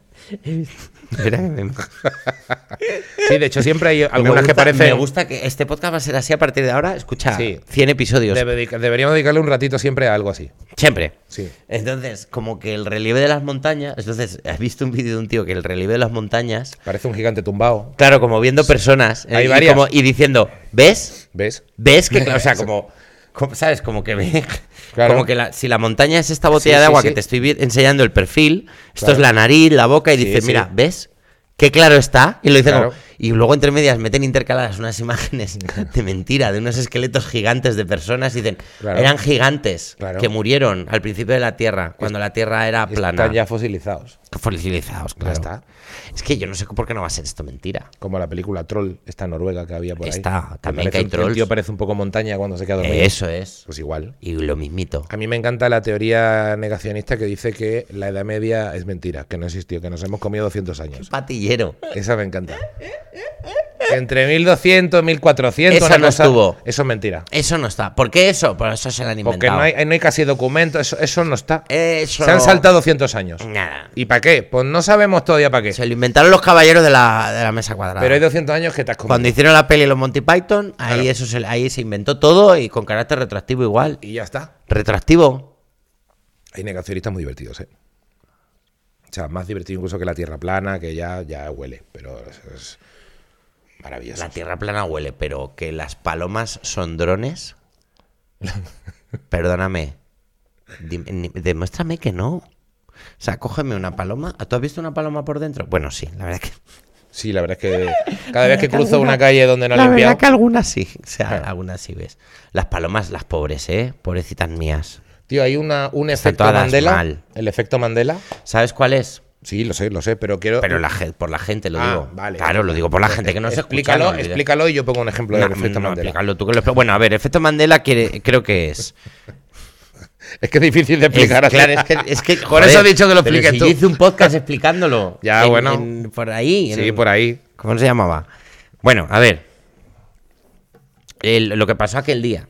Speaker 1: Espera que me-
Speaker 2: Sí, de hecho siempre hay algunas que parecen...
Speaker 1: Me gusta que este podcast va a ser así a partir de ahora. Escucha,
Speaker 2: Sí.
Speaker 1: 100 episodios.
Speaker 2: Debe deberíamos dedicarle un ratito siempre a algo así.
Speaker 1: Siempre.
Speaker 2: Sí.
Speaker 1: Entonces, como que el relieve de las montañas. Entonces, has visto un vídeo de un tío que el relieve de las montañas.
Speaker 2: Parece un gigante tumbado.
Speaker 1: Claro, como viendo personas. eh,
Speaker 2: Hay
Speaker 1: y,
Speaker 2: varias.
Speaker 1: como- y diciendo, ¿ves?
Speaker 2: ¿Ves?
Speaker 1: ¿Ves que, claro, o sea, como, como- ¿sabes? Como que ve,
Speaker 2: Claro.
Speaker 1: como que la- si la montaña es esta botella
Speaker 2: Sí,
Speaker 1: de agua
Speaker 2: sí.
Speaker 1: que te estoy enseñando el perfil, esto
Speaker 2: Claro.
Speaker 1: es la nariz, la boca, y dices, mira, ¿ves? Qué claro está. Y lo dicen
Speaker 2: Claro.
Speaker 1: como- y luego entre medias meten intercaladas unas imágenes de mentira, de unos esqueletos gigantes de personas, y dicen,
Speaker 2: Claro.
Speaker 1: eran gigantes
Speaker 2: Claro.
Speaker 1: que murieron al principio de la Tierra, cuando la Tierra era plana.
Speaker 2: Están ya fosilizados.
Speaker 1: Fosilizados, claro.
Speaker 2: Ya está.
Speaker 1: Es que yo no sé por qué no va a ser esto mentira.
Speaker 2: Como la película Troll, esta noruega que había por ahí.
Speaker 1: Está, también que hay
Speaker 2: un-
Speaker 1: trolls.
Speaker 2: El tío parece un poco montaña cuando se queda dormido.
Speaker 1: Eso es.
Speaker 2: Pues igual.
Speaker 1: Y lo mismito.
Speaker 2: A mí me encanta la teoría negacionista que dice que la Edad Media es mentira, que no existió, que nos hemos comido 200 años.
Speaker 1: Patillero.
Speaker 2: Esa me encanta. Entre 1200 1400
Speaker 1: Esa
Speaker 2: una
Speaker 1: no
Speaker 2: cosa-
Speaker 1: estuvo.
Speaker 2: Eso es mentira.
Speaker 1: Eso no está. ¿Por qué eso? Por eso se lo han inventado.
Speaker 2: Porque no hay, no hay casi documento, eso, eso no está.
Speaker 1: Eso
Speaker 2: Se han saltado 200 años.
Speaker 1: Nada.
Speaker 2: ¿Y para qué? Pues no sabemos todavía para qué.
Speaker 1: Se lo inventaron los caballeros de la, de la mesa cuadrada.
Speaker 2: Pero hay 200 años que te has comido.
Speaker 1: Cuando hicieron la peli Los Monty Python, ahí,
Speaker 2: Claro.
Speaker 1: eso se, ahí se inventó todo y con carácter retroactivo igual.
Speaker 2: Y ya está.
Speaker 1: Retroactivo.
Speaker 2: Hay negacionistas muy divertidos, ¿eh? O sea, más divertido incluso que la Tierra plana, que ya, ya huele, pero es, es maravilloso.
Speaker 1: La tierra plana huele, pero que las palomas son drones. Perdóname. Dime- demuéstrame que no. O sea, cógeme una paloma. ¿Tú has visto una paloma por dentro? Bueno, sí, la verdad que.
Speaker 2: Sí, la verdad es que cada vez que cruzo una calle donde no he
Speaker 1: La
Speaker 2: limpiado.
Speaker 1: verdad que algunas sí. O sea, algunas sí ves. Las palomas, las pobres, ¿eh? Pobrecitas mías.
Speaker 2: Tío, hay una, un
Speaker 1: Están
Speaker 2: efecto Mandela.
Speaker 1: mal.
Speaker 2: El efecto Mandela.
Speaker 1: ¿Sabes cuál es?
Speaker 2: Sí, lo sé, lo sé, pero quiero.
Speaker 1: Pero la por la gente lo
Speaker 2: Ah,
Speaker 1: digo.
Speaker 2: vale.
Speaker 1: Claro, lo digo por la gente que no se escucha.
Speaker 2: explícalo,
Speaker 1: no
Speaker 2: explícalo y yo pongo un ejemplo
Speaker 1: No,
Speaker 2: del efecto
Speaker 1: no,
Speaker 2: Mandela.
Speaker 1: explícalo tú que lo expl- Bueno, a ver, efecto Mandela creo que es.
Speaker 2: Es que es difícil de explicar.
Speaker 1: Es- claro, es que, es que,
Speaker 2: Por eso he dicho que lo expliques
Speaker 1: si
Speaker 2: tú.
Speaker 1: yo hice un podcast explicándolo.
Speaker 2: Ya,
Speaker 1: En-
Speaker 2: bueno.
Speaker 1: en- por ahí.
Speaker 2: Sí, por ahí.
Speaker 1: ¿Cómo se llamaba? Bueno, a ver. El- lo que pasó aquel día.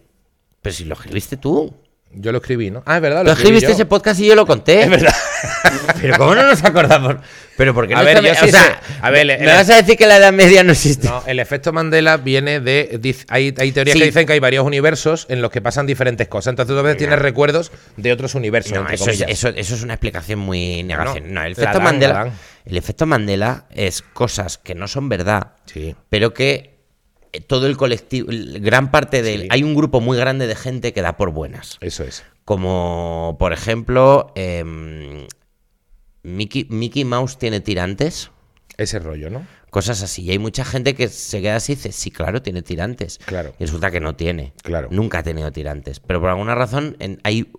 Speaker 1: Pero si lo escribiste tú.
Speaker 2: Yo lo escribí, ¿no? Ah, es verdad.
Speaker 1: Tú
Speaker 2: Lo escribí
Speaker 1: escribiste
Speaker 2: yo.
Speaker 1: ese podcast y yo lo conté.
Speaker 2: Es verdad.
Speaker 1: Pero ¿cómo no nos acordamos? Pero porque
Speaker 2: A ver,
Speaker 1: sabe-
Speaker 2: yo sí
Speaker 1: o sea,
Speaker 2: sé. A ver, el-
Speaker 1: ¿me vas a decir que la Edad Media no existe?
Speaker 2: No, el efecto Mandela viene de. dice- hay, hay teorías
Speaker 1: Sí.
Speaker 2: que dicen que hay varios universos en los que pasan diferentes cosas. Entonces tú a veces tienes recuerdos de otros universos.
Speaker 1: No, eso es, eso, eso es una explicación muy negación.
Speaker 2: no,
Speaker 1: el efecto
Speaker 2: dan,
Speaker 1: Mandela. El efecto Mandela es cosas que no son verdad,
Speaker 2: Sí.
Speaker 1: pero que eh, todo el colectivo, gran parte del.
Speaker 2: Sí.
Speaker 1: Hay un grupo muy grande de gente que da por buenas.
Speaker 2: Eso es.
Speaker 1: Como, por ejemplo, em, Mickey, Mickey Mouse tiene tirantes.
Speaker 2: Ese rollo, ¿no?
Speaker 1: Cosas así. Y hay mucha gente que se queda así y dice, sí, claro, tiene tirantes.
Speaker 2: Claro.
Speaker 1: Y resulta que no tiene.
Speaker 2: Claro.
Speaker 1: Nunca ha tenido tirantes. Pero por alguna razón, en, hay,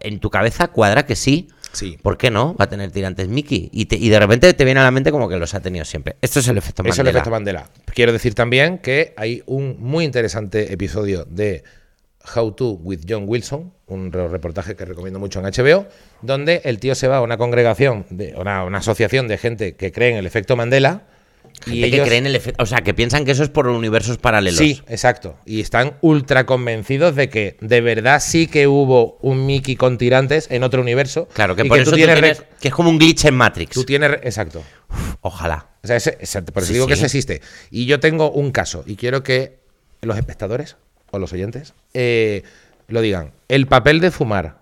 Speaker 1: en tu cabeza cuadra que sí.
Speaker 2: Sí.
Speaker 1: ¿Por qué no? Va a tener tirantes Mickey. Y, te- y de repente te viene a la mente como que los ha tenido siempre. Esto es el efecto
Speaker 2: Eso es
Speaker 1: Mandela.
Speaker 2: el efecto Mandela. Quiero decir también que hay un muy interesante episodio de How to with John Wilson, un re- reportaje que recomiendo mucho en HBO, donde el tío se va a una congregación, de una, una asociación de gente que cree en el efecto Mandela.
Speaker 1: Gente
Speaker 2: y
Speaker 1: que
Speaker 2: ellos,
Speaker 1: creen el efecto. O sea, que piensan que eso es por universos paralelos.
Speaker 2: Sí, exacto. Y están ultra convencidos de que de verdad sí que hubo un Mickey con tirantes en otro universo.
Speaker 1: Claro, que por eso
Speaker 2: tú
Speaker 1: tú
Speaker 2: tienes,
Speaker 1: que es como un glitch en Matrix.
Speaker 2: tú tienes exacto.
Speaker 1: Ojalá.
Speaker 2: O sea, ese- ese- por eso
Speaker 1: Sí,
Speaker 2: digo que eso existe. Y yo tengo un caso y quiero que los espectadores o los oyentes eh, lo digan. El papel de fumar,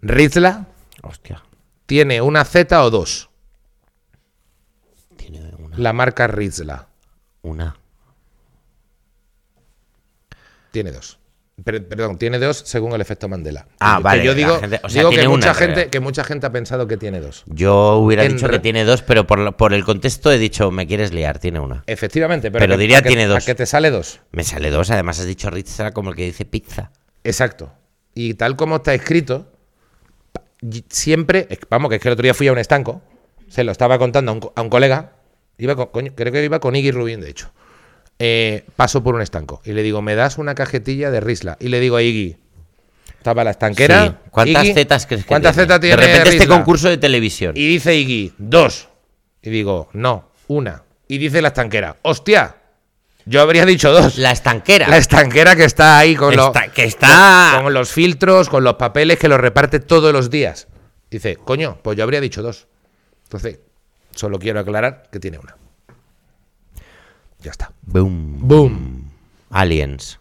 Speaker 2: Rizla,
Speaker 1: Hostia.
Speaker 2: tiene una Z o dos.
Speaker 1: Tiene una.
Speaker 2: La marca Rizla
Speaker 1: Una.
Speaker 2: tiene dos. Per- perdón, tiene dos según el efecto Mandela.
Speaker 1: Ah,
Speaker 2: Que
Speaker 1: vale,
Speaker 2: Yo digo,
Speaker 1: gente- o sea,
Speaker 2: digo que, mucha
Speaker 1: en
Speaker 2: gente,
Speaker 1: realidad.
Speaker 2: que mucha gente ha pensado que tiene dos.
Speaker 1: Yo hubiera
Speaker 2: En
Speaker 1: dicho que tiene dos, pero por, por el contexto he dicho, me quieres liar, tiene una.
Speaker 2: Efectivamente, pero,
Speaker 1: Pero
Speaker 2: que-
Speaker 1: diría
Speaker 2: ¿a qué-
Speaker 1: tiene dos.
Speaker 2: ¿A qué te sale dos?
Speaker 1: Me sale dos, además has dicho Ritza como el que dice pizza.
Speaker 2: Exacto. Y tal como está escrito, siempre, vamos, que es que el otro día fui a un estanco, se lo estaba contando a un, a un colega, iba con- coño, creo que iba con Iggy Rubin, de hecho. Eh, paso por un estanco y le digo, ¿me das una cajetilla de Risla? Y le digo a Iggy, estaba la estanquera.
Speaker 1: Sí. ¿Cuántas
Speaker 2: Iggy,
Speaker 1: zetas crees que
Speaker 2: ¿Cuántas
Speaker 1: tiene?
Speaker 2: zetas tiene
Speaker 1: De repente este concurso de televisión.
Speaker 2: Y dice Iggy, dos. Y digo, no, una. Y dice la estanquera, hostia, yo habría dicho dos.
Speaker 1: La estanquera.
Speaker 2: La estanquera que está ahí con, los,
Speaker 1: que está-
Speaker 2: con, con los filtros, con los papeles que los reparte todos los días. Dice, coño, pues yo habría dicho dos. Entonces, solo quiero aclarar que tiene una. Ya está.
Speaker 1: Boom.
Speaker 2: Boom.
Speaker 1: Aliens.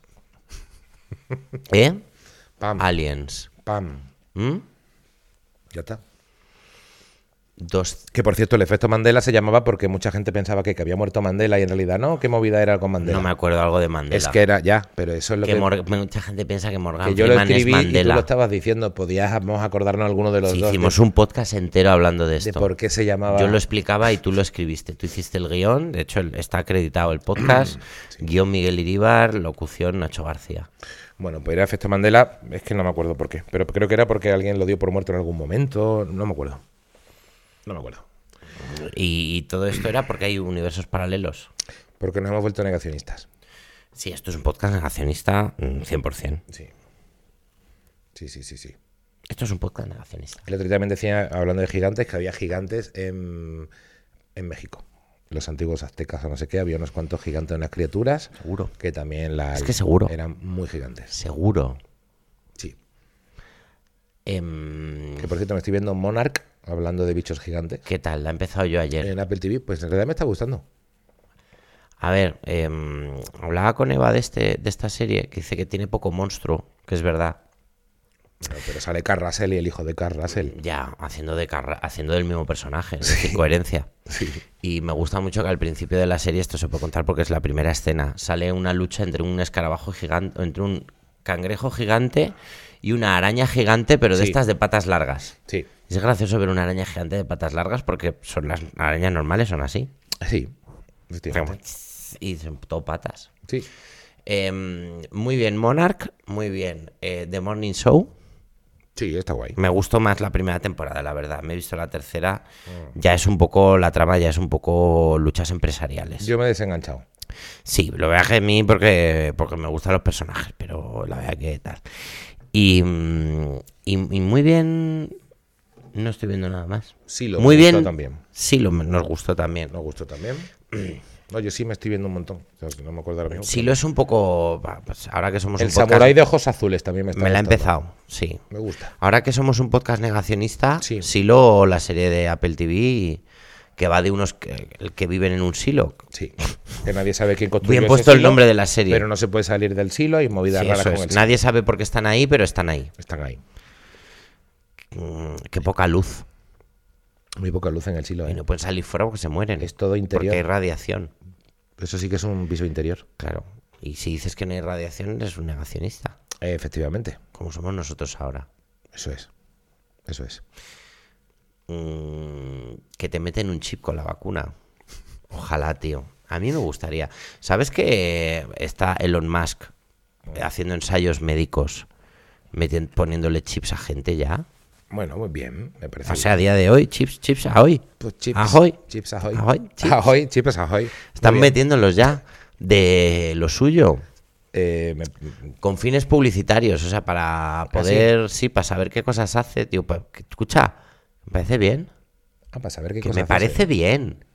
Speaker 1: ¿Eh?
Speaker 2: Pam.
Speaker 1: Aliens.
Speaker 2: Pam.
Speaker 1: ¿Mm?
Speaker 2: Ya está.
Speaker 1: Dos.
Speaker 2: Que por cierto, el efecto Mandela se llamaba porque mucha gente pensaba que, que había muerto Mandela y en realidad no. ¿Qué movida era con Mandela?
Speaker 1: No me acuerdo algo de Mandela.
Speaker 2: es que era, ya, pero eso es lo
Speaker 1: que
Speaker 2: que.
Speaker 1: Mor- mucha gente piensa que Morgan
Speaker 2: que yo lo
Speaker 1: es
Speaker 2: escribí y tú lo estabas diciendo. Podíamos acordarnos alguno de los
Speaker 1: Sí,
Speaker 2: dos.
Speaker 1: hicimos
Speaker 2: de,
Speaker 1: un podcast entero hablando de
Speaker 2: de
Speaker 1: esto.
Speaker 2: por qué se llamaba.
Speaker 1: Yo lo explicaba y tú lo escribiste. Tú hiciste el guion, de hecho está acreditado el podcast. Guión Miguel Iribar, locución Nacho García.
Speaker 2: Bueno, pues era efecto Mandela, es que no me acuerdo por qué, pero creo que era porque alguien lo dio por muerto en algún momento, no me acuerdo. No me acuerdo.
Speaker 1: Y, y todo esto era porque hay universos paralelos.
Speaker 2: Porque nos hemos vuelto negacionistas.
Speaker 1: Sí, esto es un podcast negacionista mm, 100%.
Speaker 2: Sí. Sí, sí, sí, sí.
Speaker 1: Esto es un podcast negacionista.
Speaker 2: El otro día también decía, hablando de gigantes, que había gigantes en, en México. Los antiguos aztecas o no sé qué, había unos cuantos gigantes, unas criaturas.
Speaker 1: Seguro.
Speaker 2: Que también las.
Speaker 1: Es que seguro.
Speaker 2: Eran muy gigantes.
Speaker 1: Seguro.
Speaker 2: Sí.
Speaker 1: Em,
Speaker 2: Que por cierto, me estoy viendo Monarch, hablando de bichos gigantes.
Speaker 1: ¿Qué tal? La he empezado yo ayer.
Speaker 2: En Apple TV, pues en realidad me está gustando.
Speaker 1: A ver, em, hablaba con Eva de, este, de esta serie que dice que tiene poco monstruo, que es verdad.
Speaker 2: Pero sale Carl Russell y el hijo de Carl Russell.
Speaker 1: Ya, haciendo, de carra- haciendo del mismo personaje, es decir, coherencia.
Speaker 2: Sí.
Speaker 1: Y me gusta mucho que al principio de la serie, esto se puede contar porque es la primera escena, sale una lucha entre un escarabajo gigante, entre un cangrejo gigante y una araña gigante, pero de
Speaker 2: Sí.
Speaker 1: estas de patas largas.
Speaker 2: Sí.
Speaker 1: Es gracioso ver una araña gigante de patas largas porque son las arañas normales, son así.
Speaker 2: Sí.
Speaker 1: Y son todo patas.
Speaker 2: Sí.
Speaker 1: Em, muy bien, Monarch. Muy bien, eh, The Morning Show.
Speaker 2: Sí, está guay.
Speaker 1: Me gustó más la primera temporada, la verdad. Me he visto la tercera. Ya es un poco, la trama ya es un poco luchas empresariales.
Speaker 2: Yo me he desenganchado.
Speaker 1: Sí, lo vea que a mí porque, porque me gustan los personajes, pero la verdad que tal. Y, mm, y, y muy bien. No estoy viendo nada más.
Speaker 2: Sí, lo
Speaker 1: muy bien.
Speaker 2: también.
Speaker 1: Sí, lo, nos gustó también.
Speaker 2: Nos gustó también. No, yo sí me estoy viendo un montón. O sea, que no me acuerdo ahora mismo.
Speaker 1: Sí, lo es un poco. pues ahora que somos
Speaker 2: El
Speaker 1: un podcast.
Speaker 2: samurái de ojos azules también me está
Speaker 1: Me la he empezado, sí.
Speaker 2: Me gusta.
Speaker 1: Ahora que somos un podcast negacionista,
Speaker 2: Sí.
Speaker 1: Silo, la serie de Apple TV, que va de unos que, que viven en un silo.
Speaker 2: Sí. Que nadie sabe quién construyó
Speaker 1: Bien
Speaker 2: ese
Speaker 1: puesto el
Speaker 2: silo,
Speaker 1: nombre de la serie.
Speaker 2: Pero no se puede salir del silo y movidas
Speaker 1: Sí,
Speaker 2: raras
Speaker 1: eso
Speaker 2: con
Speaker 1: es.
Speaker 2: el
Speaker 1: Nadie sabe por qué están ahí, pero están ahí.
Speaker 2: silo. Están ahí.
Speaker 1: Mm, qué poca luz.
Speaker 2: Muy poca luz en el silo.
Speaker 1: Y
Speaker 2: ¿eh?
Speaker 1: no pueden salir fuera porque se mueren.
Speaker 2: Es todo
Speaker 1: Porque
Speaker 2: interior.
Speaker 1: hay radiación,
Speaker 2: Eso sí que es un piso interior.
Speaker 1: claro. Y si dices que no hay radiación, eres un negacionista.
Speaker 2: Eh, efectivamente.
Speaker 1: Como somos nosotros ahora.
Speaker 2: Eso es. Eso es.
Speaker 1: Mm, que te meten un chip con la vacuna. Ojalá, tío. A mí me gustaría. ¿Sabes que está Elon Musk haciendo ensayos médicos, metien- poniéndole chips a gente ya?
Speaker 2: Bueno, muy bien. Me parece.
Speaker 1: O sea, a día de hoy, chips, chips a hoy.
Speaker 2: Pues chips.
Speaker 1: Ahoy.
Speaker 2: Chips ahoy.
Speaker 1: Ahoy, chips.
Speaker 2: Ahoy, chips ahoy.
Speaker 1: Están metiéndolos ya de lo suyo.
Speaker 2: Eh, me-
Speaker 1: Con fines publicitarios, o sea, para poder, sí, para saber qué cosas hace, tío. escucha, me parece bien.
Speaker 2: ah, para saber qué
Speaker 1: Que
Speaker 2: cosas
Speaker 1: me
Speaker 2: hace.
Speaker 1: parece bien.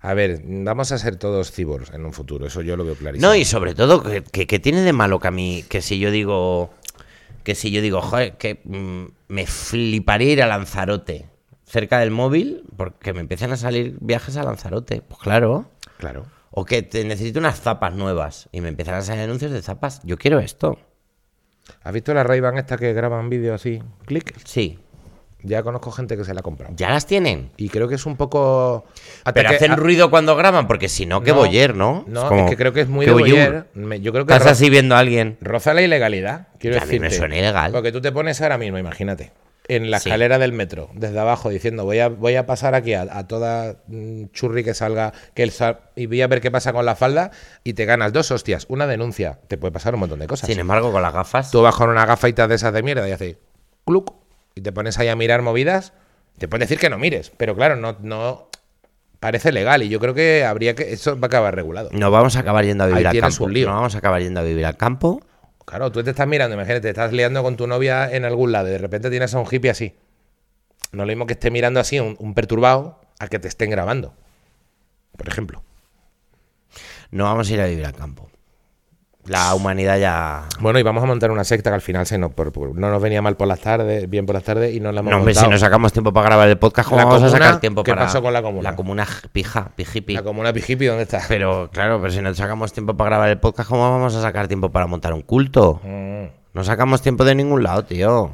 Speaker 2: A ver, vamos a ser todos cyborgs en un futuro. Eso yo lo veo clarísimo.
Speaker 1: No, y sobre todo, que- que tiene de malo que a mí, que si yo digo, que si yo digo, joder, que mm, me fliparía ir a Lanzarote cerca del móvil, porque me empiezan a salir viajes a Lanzarote. Pues claro.
Speaker 2: Claro.
Speaker 1: O que te necesito unas zapas nuevas y me empiezan a salir anuncios de zapas. Yo quiero esto.
Speaker 2: ¿Has visto la Ray-Ban esta que graban vídeo así? Clic.
Speaker 1: Sí.
Speaker 2: Ya conozco gente que se la ha comprado.
Speaker 1: ¿Ya las tienen?
Speaker 2: Y creo que es un poco.
Speaker 1: Pero hacen
Speaker 2: a-
Speaker 1: ruido cuando graban, porque si no, qué
Speaker 2: No,
Speaker 1: boyer, ¿no?
Speaker 2: No, es,
Speaker 1: como,
Speaker 2: que creo que es muy de
Speaker 1: boyer.
Speaker 2: Me- Yo creo que
Speaker 1: Estás así viendo a alguien.
Speaker 2: roza la ilegalidad. Quiero
Speaker 1: Que a mí me suena ilegal.
Speaker 2: Porque tú te pones ahora mismo, imagínate, en la
Speaker 1: Sí.
Speaker 2: escalera del metro, desde abajo, diciendo voy a, voy a pasar aquí a, a toda mm, churri que salga que el sal- y voy a ver qué pasa con la falda y te ganas dos hostias, una denuncia. Te puede pasar un montón de cosas.
Speaker 1: Sin embargo, con las gafas.
Speaker 2: Tú vas con una gafaita de esas de mierda y haces cluc y te pones ahí a mirar movidas. Te pueden decir que no mires, pero claro, no, no parece legal y yo creo que habría que eso va a acabar regulado.
Speaker 1: No vamos a acabar yendo a vivir al campo.
Speaker 2: un lío.
Speaker 1: No vamos a acabar yendo a vivir al campo.
Speaker 2: Claro, tú te estás mirando, imagínate, te estás liando con tu novia en algún lado y de repente tienes a un hippie así. No lo mismo que esté mirando así un, un perturbado a que te estén grabando. Por ejemplo.
Speaker 1: No vamos a ir a vivir al campo. La humanidad ya.
Speaker 2: Bueno, y vamos a montar una secta que al final se nos, por- por- no nos venía mal por las tardes, bien por las tardes y nos la hemos
Speaker 1: No, hombre, si no sacamos tiempo para grabar el podcast, ¿cómo
Speaker 2: La
Speaker 1: vamos a sacar tiempo
Speaker 2: ¿qué
Speaker 1: para.
Speaker 2: pasó con la comuna?
Speaker 1: La comuna pija, pijipi.
Speaker 2: La comuna Pijipi, ¿dónde está?
Speaker 1: Pero claro, pero si no sacamos tiempo para grabar el podcast, ¿cómo vamos a sacar tiempo para montar un culto?
Speaker 2: Mm.
Speaker 1: No sacamos tiempo de ningún lado, tío.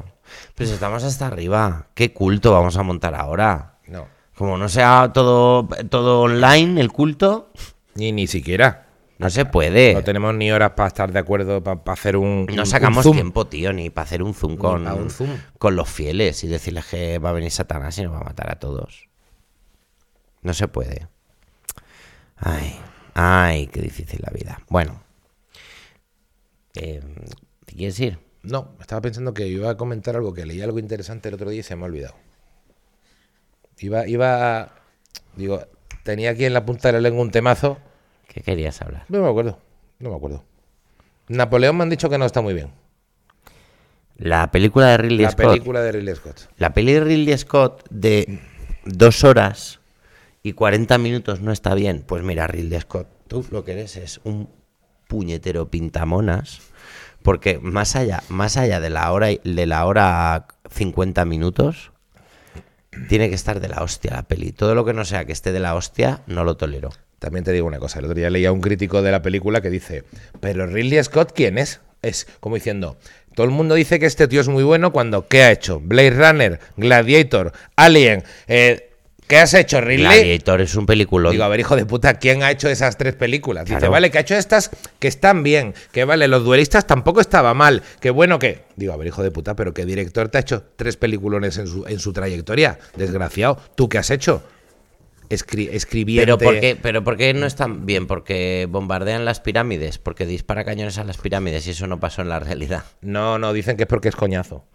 Speaker 1: Pero si estamos hasta arriba, ¿qué culto vamos a montar ahora?
Speaker 2: No.
Speaker 1: Como no sea todo, todo online, el culto,
Speaker 2: Ni, ni siquiera.
Speaker 1: No se puede.
Speaker 2: No tenemos ni horas para estar de acuerdo, para hacer un.
Speaker 1: No
Speaker 2: un-
Speaker 1: sacamos
Speaker 2: un zoom.
Speaker 1: tiempo, tío, ni para hacer un zoom con,
Speaker 2: pa' un zoom.
Speaker 1: con los fieles y decirles que va a venir Satanás y nos va a matar a todos. No se puede. Ay, ay, qué difícil la vida. Bueno. Eh, ¿Te quieres ir?
Speaker 2: No, estaba pensando que iba a comentar algo que leí algo interesante el otro día y se me ha olvidado. Iba, iba. a- Digo, tenía aquí en la punta de la lengua un temazo.
Speaker 1: ¿Qué querías hablar?
Speaker 2: No me acuerdo. No me acuerdo. Napoleón me han dicho que no está muy bien.
Speaker 1: La película de Ridley
Speaker 2: La
Speaker 1: Scott.
Speaker 2: película de Ridley Scott.
Speaker 1: La peli de Ridley Scott de dos horas y 40 minutos no está bien. Pues mira, Ridley Scott, tú lo que eres es un puñetero pintamonas. Porque más allá, más allá de la hora y- de la hora 50 minutos, tiene que estar de la hostia la peli. Todo lo que no sea que esté de la hostia, no lo tolero.
Speaker 2: También te digo una cosa. El otro día leía a un crítico de la película que dice: ¿Pero Ridley Scott quién es? Es como diciendo: Todo el mundo dice que este tío es muy bueno cuando ¿qué ha hecho? Blade Runner, Gladiator, Alien. eh, ¿Qué has hecho, Ridley?
Speaker 1: Gladiator es un película.
Speaker 2: Digo, a ver, hijo de puta, ¿quién ha hecho esas tres películas? Dice, vale, que ha hecho estas que están bien, que vale, los duelistas tampoco estaba mal, que bueno que... Digo, a ver, hijo de puta, pero ¿qué director te ha hecho tres peliculones en su, en su trayectoria? Desgraciado, ¿tú qué has hecho? Escri- escribiente.
Speaker 1: Pero ¿por, qué, pero ¿por qué no están bien? Porque bombardean las pirámides, porque dispara cañones a las pirámides y eso no pasó en la realidad.
Speaker 2: No, no, dicen que es porque es coñazo.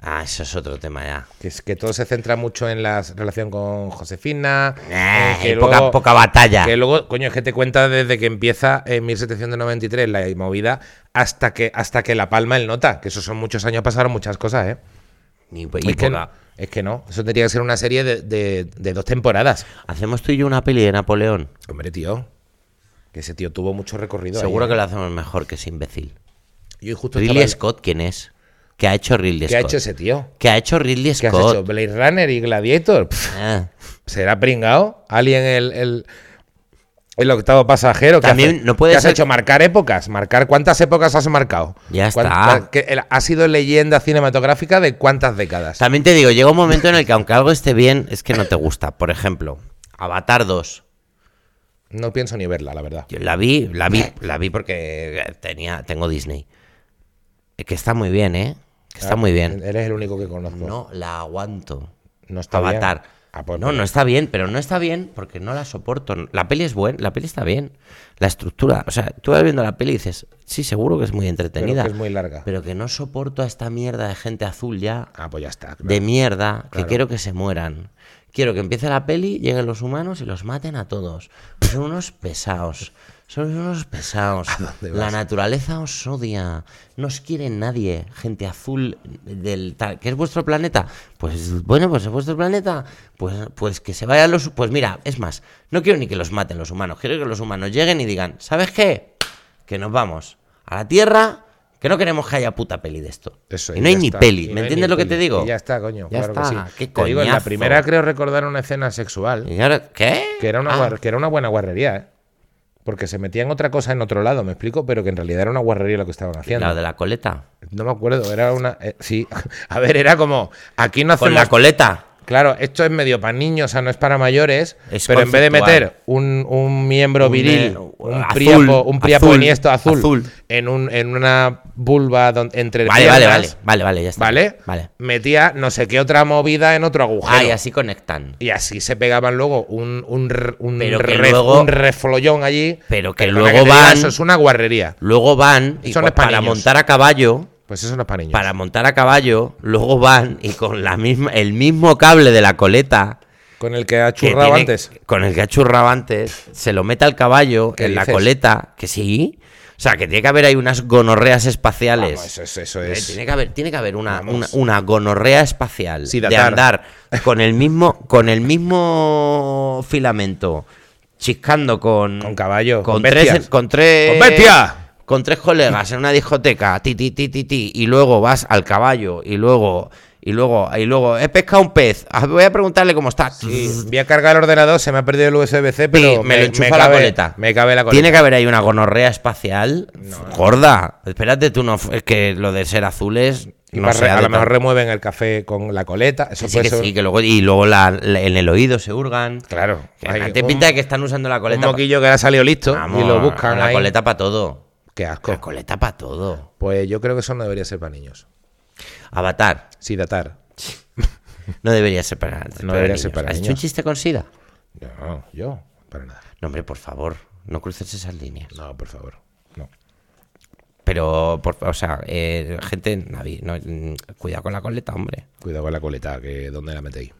Speaker 1: Ah, eso es otro tema ya.
Speaker 2: Que, es que todo se centra mucho en la relación con Josefina.
Speaker 1: Eh,
Speaker 2: que
Speaker 1: poca, poca batalla.
Speaker 2: Que luego, coño, es que te cuenta desde que empieza en 1793 la movida hasta que, hasta que la palma el nota. Que esos son muchos años, pasaron muchas cosas, ¿eh?
Speaker 1: Y- y
Speaker 2: es, que no, es que no. Eso tendría que ser una serie de, de- de dos temporadas.
Speaker 1: Hacemos tú y yo una peli de Napoleón.
Speaker 2: Hombre, tío. Que ese tío tuvo mucho recorrido.
Speaker 1: Seguro
Speaker 2: ahí,
Speaker 1: que
Speaker 2: ¿eh?
Speaker 1: lo hacemos mejor que ese imbécil.
Speaker 2: Yo justo
Speaker 1: Ridley
Speaker 2: estaba-
Speaker 1: Scott, ¿quién es? ¿Qué ha hecho Ridley
Speaker 2: ¿Qué ha
Speaker 1: Scott?
Speaker 2: hecho ese tío?
Speaker 1: ¿Qué ha hecho Ridley
Speaker 2: ¿Qué has
Speaker 1: Scott?
Speaker 2: hecho? ¿Blade Runner y Gladiator?
Speaker 1: Ah.
Speaker 2: ¿Será pringado? ¿Alien el, el, el octavo pasajero? ¿Qué
Speaker 1: También no puede
Speaker 2: ¿Qué has
Speaker 1: ser-
Speaker 2: hecho? ¿Marcar épocas? ¿Marcar cuántas épocas has marcado?
Speaker 1: Ya
Speaker 2: ¿Cuánta-
Speaker 1: está.
Speaker 2: que ha sido leyenda cinematográfica de cuántas décadas?
Speaker 1: También te digo, llega un momento en el que aunque algo esté bien, es que no te gusta. Por ejemplo, Avatar 2.
Speaker 2: No pienso ni verla, la verdad.
Speaker 1: Yo la vi, la vi, la vi porque tenía, tengo Disney. Que está muy bien, ¿eh? Que está
Speaker 2: Ah,
Speaker 1: muy bien.
Speaker 2: Eres el único que conozco.
Speaker 1: No la aguanto.
Speaker 2: No está bien. Ah, pues
Speaker 1: no, no está bien, pero no está bien porque no la soporto. La peli es buena, la peli está bien. La estructura, o sea, tú vas viendo la peli y dices, sí, seguro que es muy entretenida.
Speaker 2: que es muy larga.
Speaker 1: Pero que no soporto a esta mierda de gente azul ya.
Speaker 2: Ah, pues ya está. claro.
Speaker 1: de mierda que quiero que se mueran. Quiero que empiece la peli, lleguen los humanos y los maten a todos. Pues son unos pesados. Son unos pesados. La naturaleza os odia. No os quiere nadie. Gente azul del tal. ¿Qué es vuestro planeta? Pues bueno, pues es vuestro planeta. Pues, pues que se vayan los. Pues mira, es más, no quiero ni que los maten los humanos. Quiero que los humanos lleguen y digan, ¿sabes qué? Que nos vamos a la Tierra. Que no queremos que haya puta peli de esto.
Speaker 2: Eso,
Speaker 1: y no hay ni
Speaker 2: está.
Speaker 1: peli.
Speaker 2: Y
Speaker 1: ¿Me entiendes lo que te digo?
Speaker 2: Y ya está, coño.
Speaker 1: Ya
Speaker 2: claro que
Speaker 1: está,
Speaker 2: sí.
Speaker 1: qué
Speaker 2: Te digo, en la primera creo recordar una escena sexual.
Speaker 1: ¿Y ahora qué?
Speaker 2: Que era una,
Speaker 1: Ah,
Speaker 2: que era una buena guarrería, ¿eh? Porque se metían otra cosa en otro lado, me explico, pero que en realidad era una guarrería lo que estaban haciendo.
Speaker 1: la de la coleta.
Speaker 2: No me acuerdo, era una. eh, sí, a ver, era como. Aquí no
Speaker 1: Con
Speaker 2: hacemos.
Speaker 1: la coleta.
Speaker 2: Claro, esto es medio para niños, o sea, no es para mayores.
Speaker 1: Es
Speaker 2: pero en vez de meter un, un miembro viril, un
Speaker 1: azul,
Speaker 2: priapo, un priapo
Speaker 1: azul,
Speaker 2: azul,
Speaker 1: azul.
Speaker 2: En, un, en una vulva don- entre
Speaker 1: Vale, vale, vale.
Speaker 2: piernas,
Speaker 1: Vale, vale, ya está.
Speaker 2: ¿vale?
Speaker 1: Vale.
Speaker 2: Metía no sé qué otra movida en otro agujero.
Speaker 1: Ah, y así conectan.
Speaker 2: Y así se pegaban luego un, un, r- un,
Speaker 1: Pero que
Speaker 2: re-
Speaker 1: luego-
Speaker 2: un reflollón allí.
Speaker 1: Pero que luego
Speaker 2: diga,
Speaker 1: van-
Speaker 2: Eso es una guarrería.
Speaker 1: Luego van y
Speaker 2: pa'
Speaker 1: para montar a caballo.
Speaker 2: Pues eso no es para niños.
Speaker 1: Para montar a caballo, luego van y con la misma, el mismo cable de la coleta.
Speaker 2: Con el que ha
Speaker 1: que
Speaker 2: churrado
Speaker 1: tiene-
Speaker 2: antes.
Speaker 1: Con el que ha churrado antes, se lo mete al caballo
Speaker 2: ¿Qué
Speaker 1: en la coleta. Que sí. O sea, que tiene que haber ahí unas gonorreas espaciales.
Speaker 2: Vamos, eso es. Eso
Speaker 1: Eh,
Speaker 2: es.
Speaker 1: Tiene que haber, tiene que haber una, una, una gonorrea espacial
Speaker 2: Sí,
Speaker 1: de andar con el mismo, con el mismo filamento, chiscando con,
Speaker 2: Con caballo,
Speaker 1: con,
Speaker 2: con
Speaker 1: tres, con tres,
Speaker 2: ¡Con bestia!
Speaker 1: Con tres colegas en una discoteca, ti, ti, ti, ti, ti, y luego vas al caballo y luego y luego y luego he pescado un pez. Voy a preguntarle cómo está.
Speaker 2: Sí, voy a cargar el ordenador, se me ha perdido el USB-C, pero
Speaker 1: Sí, me, lo enchufa
Speaker 2: cabe,
Speaker 1: la coleta.
Speaker 2: Me cabe la coleta.
Speaker 1: Tiene que haber ahí una gonorrea espacial gorda. Espérate tú, no, es que lo de ser azules.
Speaker 2: Y
Speaker 1: no sea
Speaker 2: a lo mejor remueven el café con la coleta. Eso
Speaker 1: Sí,
Speaker 2: puede
Speaker 1: que
Speaker 2: ser-
Speaker 1: sí, que luego, y luego la- la- en el oído se hurgan.
Speaker 2: Claro.
Speaker 1: Que
Speaker 2: hay
Speaker 1: te
Speaker 2: un-
Speaker 1: pinta de que están usando la
Speaker 2: Un
Speaker 1: coleta. pa-
Speaker 2: moquillo que ha salido listo
Speaker 1: Vamos,
Speaker 2: y lo buscan
Speaker 1: La
Speaker 2: ahí.
Speaker 1: coleta para todo.
Speaker 2: Qué asco.
Speaker 1: La coleta para todo.
Speaker 2: Pues yo creo que eso no debería ser para niños.
Speaker 1: Avatar.
Speaker 2: Sí, datar.
Speaker 1: No debería ser para, para
Speaker 2: debería
Speaker 1: niños.
Speaker 2: ser para
Speaker 1: ¿Has hecho un chiste con SIDA?
Speaker 2: No, yo, para nada.
Speaker 1: No, hombre, por favor. No cruces esas líneas.
Speaker 2: No, por favor. No.
Speaker 1: Pero, por, o sea, eh, gente, Navi, no, mm, cuidado con la coleta, hombre.
Speaker 2: Cuidado con la coleta, que ¿dónde la metéis?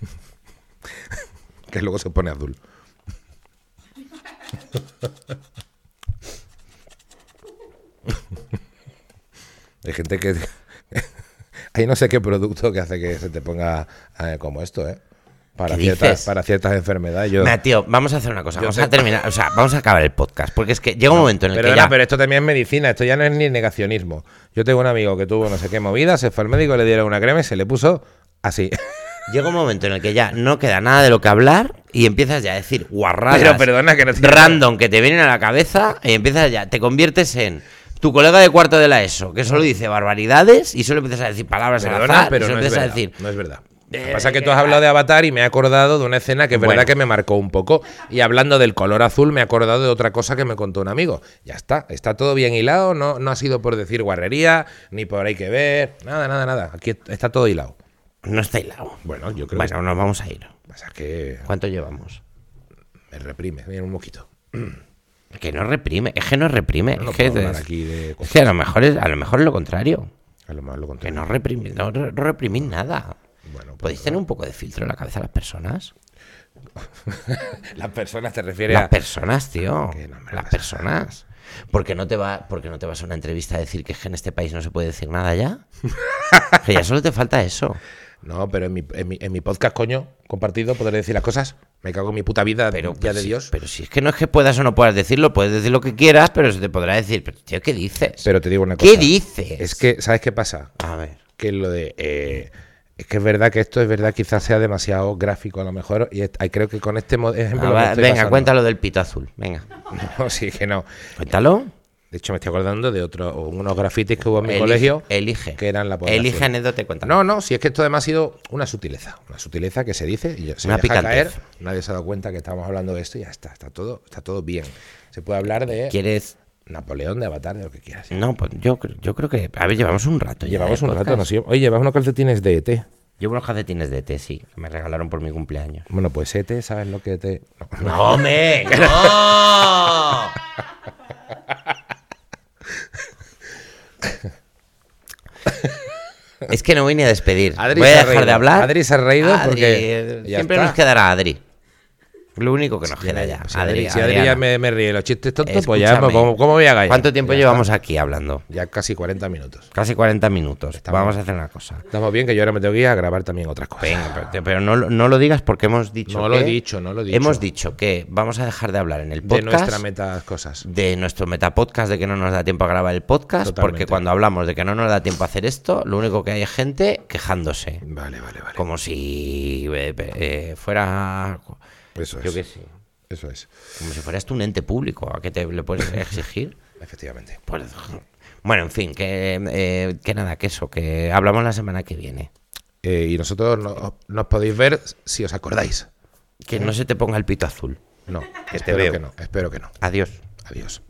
Speaker 2: que luego se pone azul. Hay gente que... Hay no sé qué producto que hace que se te ponga eh, como esto, ¿eh? Para
Speaker 1: ¿Qué
Speaker 2: ciertas,
Speaker 1: dices?
Speaker 2: para ciertas enfermedades. Yo,
Speaker 1: tío, vamos a hacer una cosa.
Speaker 2: Yo
Speaker 1: Vamos
Speaker 2: sé-
Speaker 1: a terminar, o sea, vamos a acabar el podcast. Porque es que llega un momento en el que ya...
Speaker 2: pero esto también es medicina, esto ya no es ni negacionismo. Yo tengo un amigo que tuvo no sé qué movida, se fue al médico, le dieron una crema y se le puso así.
Speaker 1: Llega un momento en el que ya no queda nada de lo que hablar y empiezas ya a decir guarradas
Speaker 2: Pero perdona que no tiene-
Speaker 1: random que te vienen a la cabeza y empiezas ya, te conviertes en tu colega de cuarto de la ESO, que solo dice barbaridades y solo empiezas a decir palabras al
Speaker 2: Perdona,
Speaker 1: azar
Speaker 2: pero
Speaker 1: y solo
Speaker 2: no es, verdad,
Speaker 1: a decir
Speaker 2: no es verdad. Lo que
Speaker 1: Eh,
Speaker 2: pasa es que tú has hablado de Avatar y me he acordado de una escena que es verdad que me marcó un poco. Y hablando del color azul, me he acordado de otra cosa que me contó un amigo. Ya está, está todo bien hilado, no, no ha sido por decir guarrería, ni por hay que ver, nada, nada, nada. Aquí está todo hilado.
Speaker 1: No está hilado.
Speaker 2: Bueno, yo creo
Speaker 1: Bueno, nos vamos a ir.
Speaker 2: Pasa que
Speaker 1: ¿Cuánto llevamos?
Speaker 2: me reprime. Mira, un moquito.
Speaker 1: Que no reprime, es que no reprime.
Speaker 2: No
Speaker 1: es, que, es-
Speaker 2: aquí de
Speaker 1: es que a lo mejor es, a lo mejor es lo contrario.
Speaker 2: A lo mejor lo
Speaker 1: Que
Speaker 2: contrario.
Speaker 1: no reprimís, no, re- no reprimís nada.
Speaker 2: Bueno, pues,
Speaker 1: ¿Podéis tener un poco de filtro en la cabeza las personas?
Speaker 2: las personas te refieres
Speaker 1: Las
Speaker 2: a...
Speaker 1: personas, tío.
Speaker 2: Que no me
Speaker 1: Las
Speaker 2: a-
Speaker 1: personas. Porque no te va, porque no te vas a una entrevista a decir que es que en este país no se puede decir nada ya. que ya solo te falta eso.
Speaker 2: No, pero en mi, en, mi, en mi podcast, coño, compartido, podré decir las cosas. Me cago en mi puta vida
Speaker 1: Pero,
Speaker 2: ya
Speaker 1: pero
Speaker 2: de
Speaker 1: si-
Speaker 2: Dios.
Speaker 1: Pero si es que no es que puedas o no puedas decirlo, puedes decir lo que quieras, pero se te podrá decir, pero tío, ¿qué dices?
Speaker 2: Pero te digo una cosa.
Speaker 1: ¿Qué dices?
Speaker 2: Es que, ¿sabes qué pasa?
Speaker 1: A ver.
Speaker 2: Que lo de... eh, es que es verdad que esto es verdad, quizás sea demasiado gráfico a lo mejor. Y es- creo que con este ejemplo...
Speaker 1: Ah, va, venga,
Speaker 2: pasando.
Speaker 1: cuéntalo del pito azul. Venga.
Speaker 2: No, sí que no.
Speaker 1: Cuéntalo.
Speaker 2: De hecho, me estoy acordando de otro, unos grafitis que hubo en mi
Speaker 1: Elige,
Speaker 2: colegio.
Speaker 1: Elige.
Speaker 2: que eran la población.
Speaker 1: Elige anécdota y cuéntalo.
Speaker 2: No, no, si es que esto además ha sido una sutileza. Una sutileza que se dice y se
Speaker 1: Una
Speaker 2: deja caer. Nadie se ha dado cuenta que estamos hablando de esto y ya está. Está todo, está todo bien. Se puede hablar de
Speaker 1: ¿Quieres...?
Speaker 2: Napoleón, de Avatar, de lo que quieras.
Speaker 1: No, pues yo, creo- yo creo que... A ver, llevamos un rato
Speaker 2: Llevamos
Speaker 1: de
Speaker 2: un rato, no sé. Oye, llevas unos calcetines de ET.
Speaker 1: Llevo unos calcetines de té, sí, que me regalaron por mi cumpleaños.
Speaker 2: Bueno, pues ET, ¿sabes lo que te.? No.
Speaker 1: ¡No, hombre! ¡No! Es que no voy ni a despedir.
Speaker 2: Adri
Speaker 1: voy a dejar
Speaker 2: reído.
Speaker 1: de hablar.
Speaker 2: Adri se ha reído
Speaker 1: Adri,
Speaker 2: porque
Speaker 1: Siempre
Speaker 2: está.
Speaker 1: nos quedará Adri. Lo único que nos queda ya.
Speaker 2: Si
Speaker 1: Adri,
Speaker 2: si Adri ya me, me ríe los chistes tontos, pues ya. ¿cómo, cómo voy a callar?
Speaker 1: ¿Cuánto tiempo
Speaker 2: Ya
Speaker 1: llevamos
Speaker 2: está.
Speaker 1: aquí hablando?
Speaker 2: Ya casi 40 minutos.
Speaker 1: Casi 40 minutos.
Speaker 2: Estamos-
Speaker 1: Vamos a hacer una cosa.
Speaker 2: Estamos bien, que yo ahora me tengo que ir a grabar también otras cosas.
Speaker 1: Venga, pero, pero no, lo- no lo digas porque hemos dicho
Speaker 2: No lo he dicho, no lo he dicho.
Speaker 1: Hemos dicho que vamos a dejar de hablar en el
Speaker 2: de
Speaker 1: podcast
Speaker 2: nuestra meta cosas.
Speaker 1: de nuestro metapodcast de que no nos da tiempo a grabar el podcast,
Speaker 2: Totalmente.
Speaker 1: porque cuando hablamos de que no nos da tiempo a hacer esto, lo único que hay es gente quejándose.
Speaker 2: Vale, vale, vale.
Speaker 1: Como si eh, eh, fuera.
Speaker 2: Eso es.
Speaker 1: Yo qué sé.
Speaker 2: Eso es.
Speaker 1: Como si fueras tú un ente público. ¿A qué te le puedes exigir?
Speaker 2: Efectivamente.
Speaker 1: Pues, bueno, en fin, que, eh, que nada, que eso, que hablamos la semana que viene.
Speaker 2: Eh, y nosotros no- nos podéis ver si os acordáis.
Speaker 1: Que no se te ponga el pito azul.
Speaker 2: No, espero
Speaker 1: veo.
Speaker 2: que no. Espero que no.
Speaker 1: Adiós.
Speaker 2: Adiós.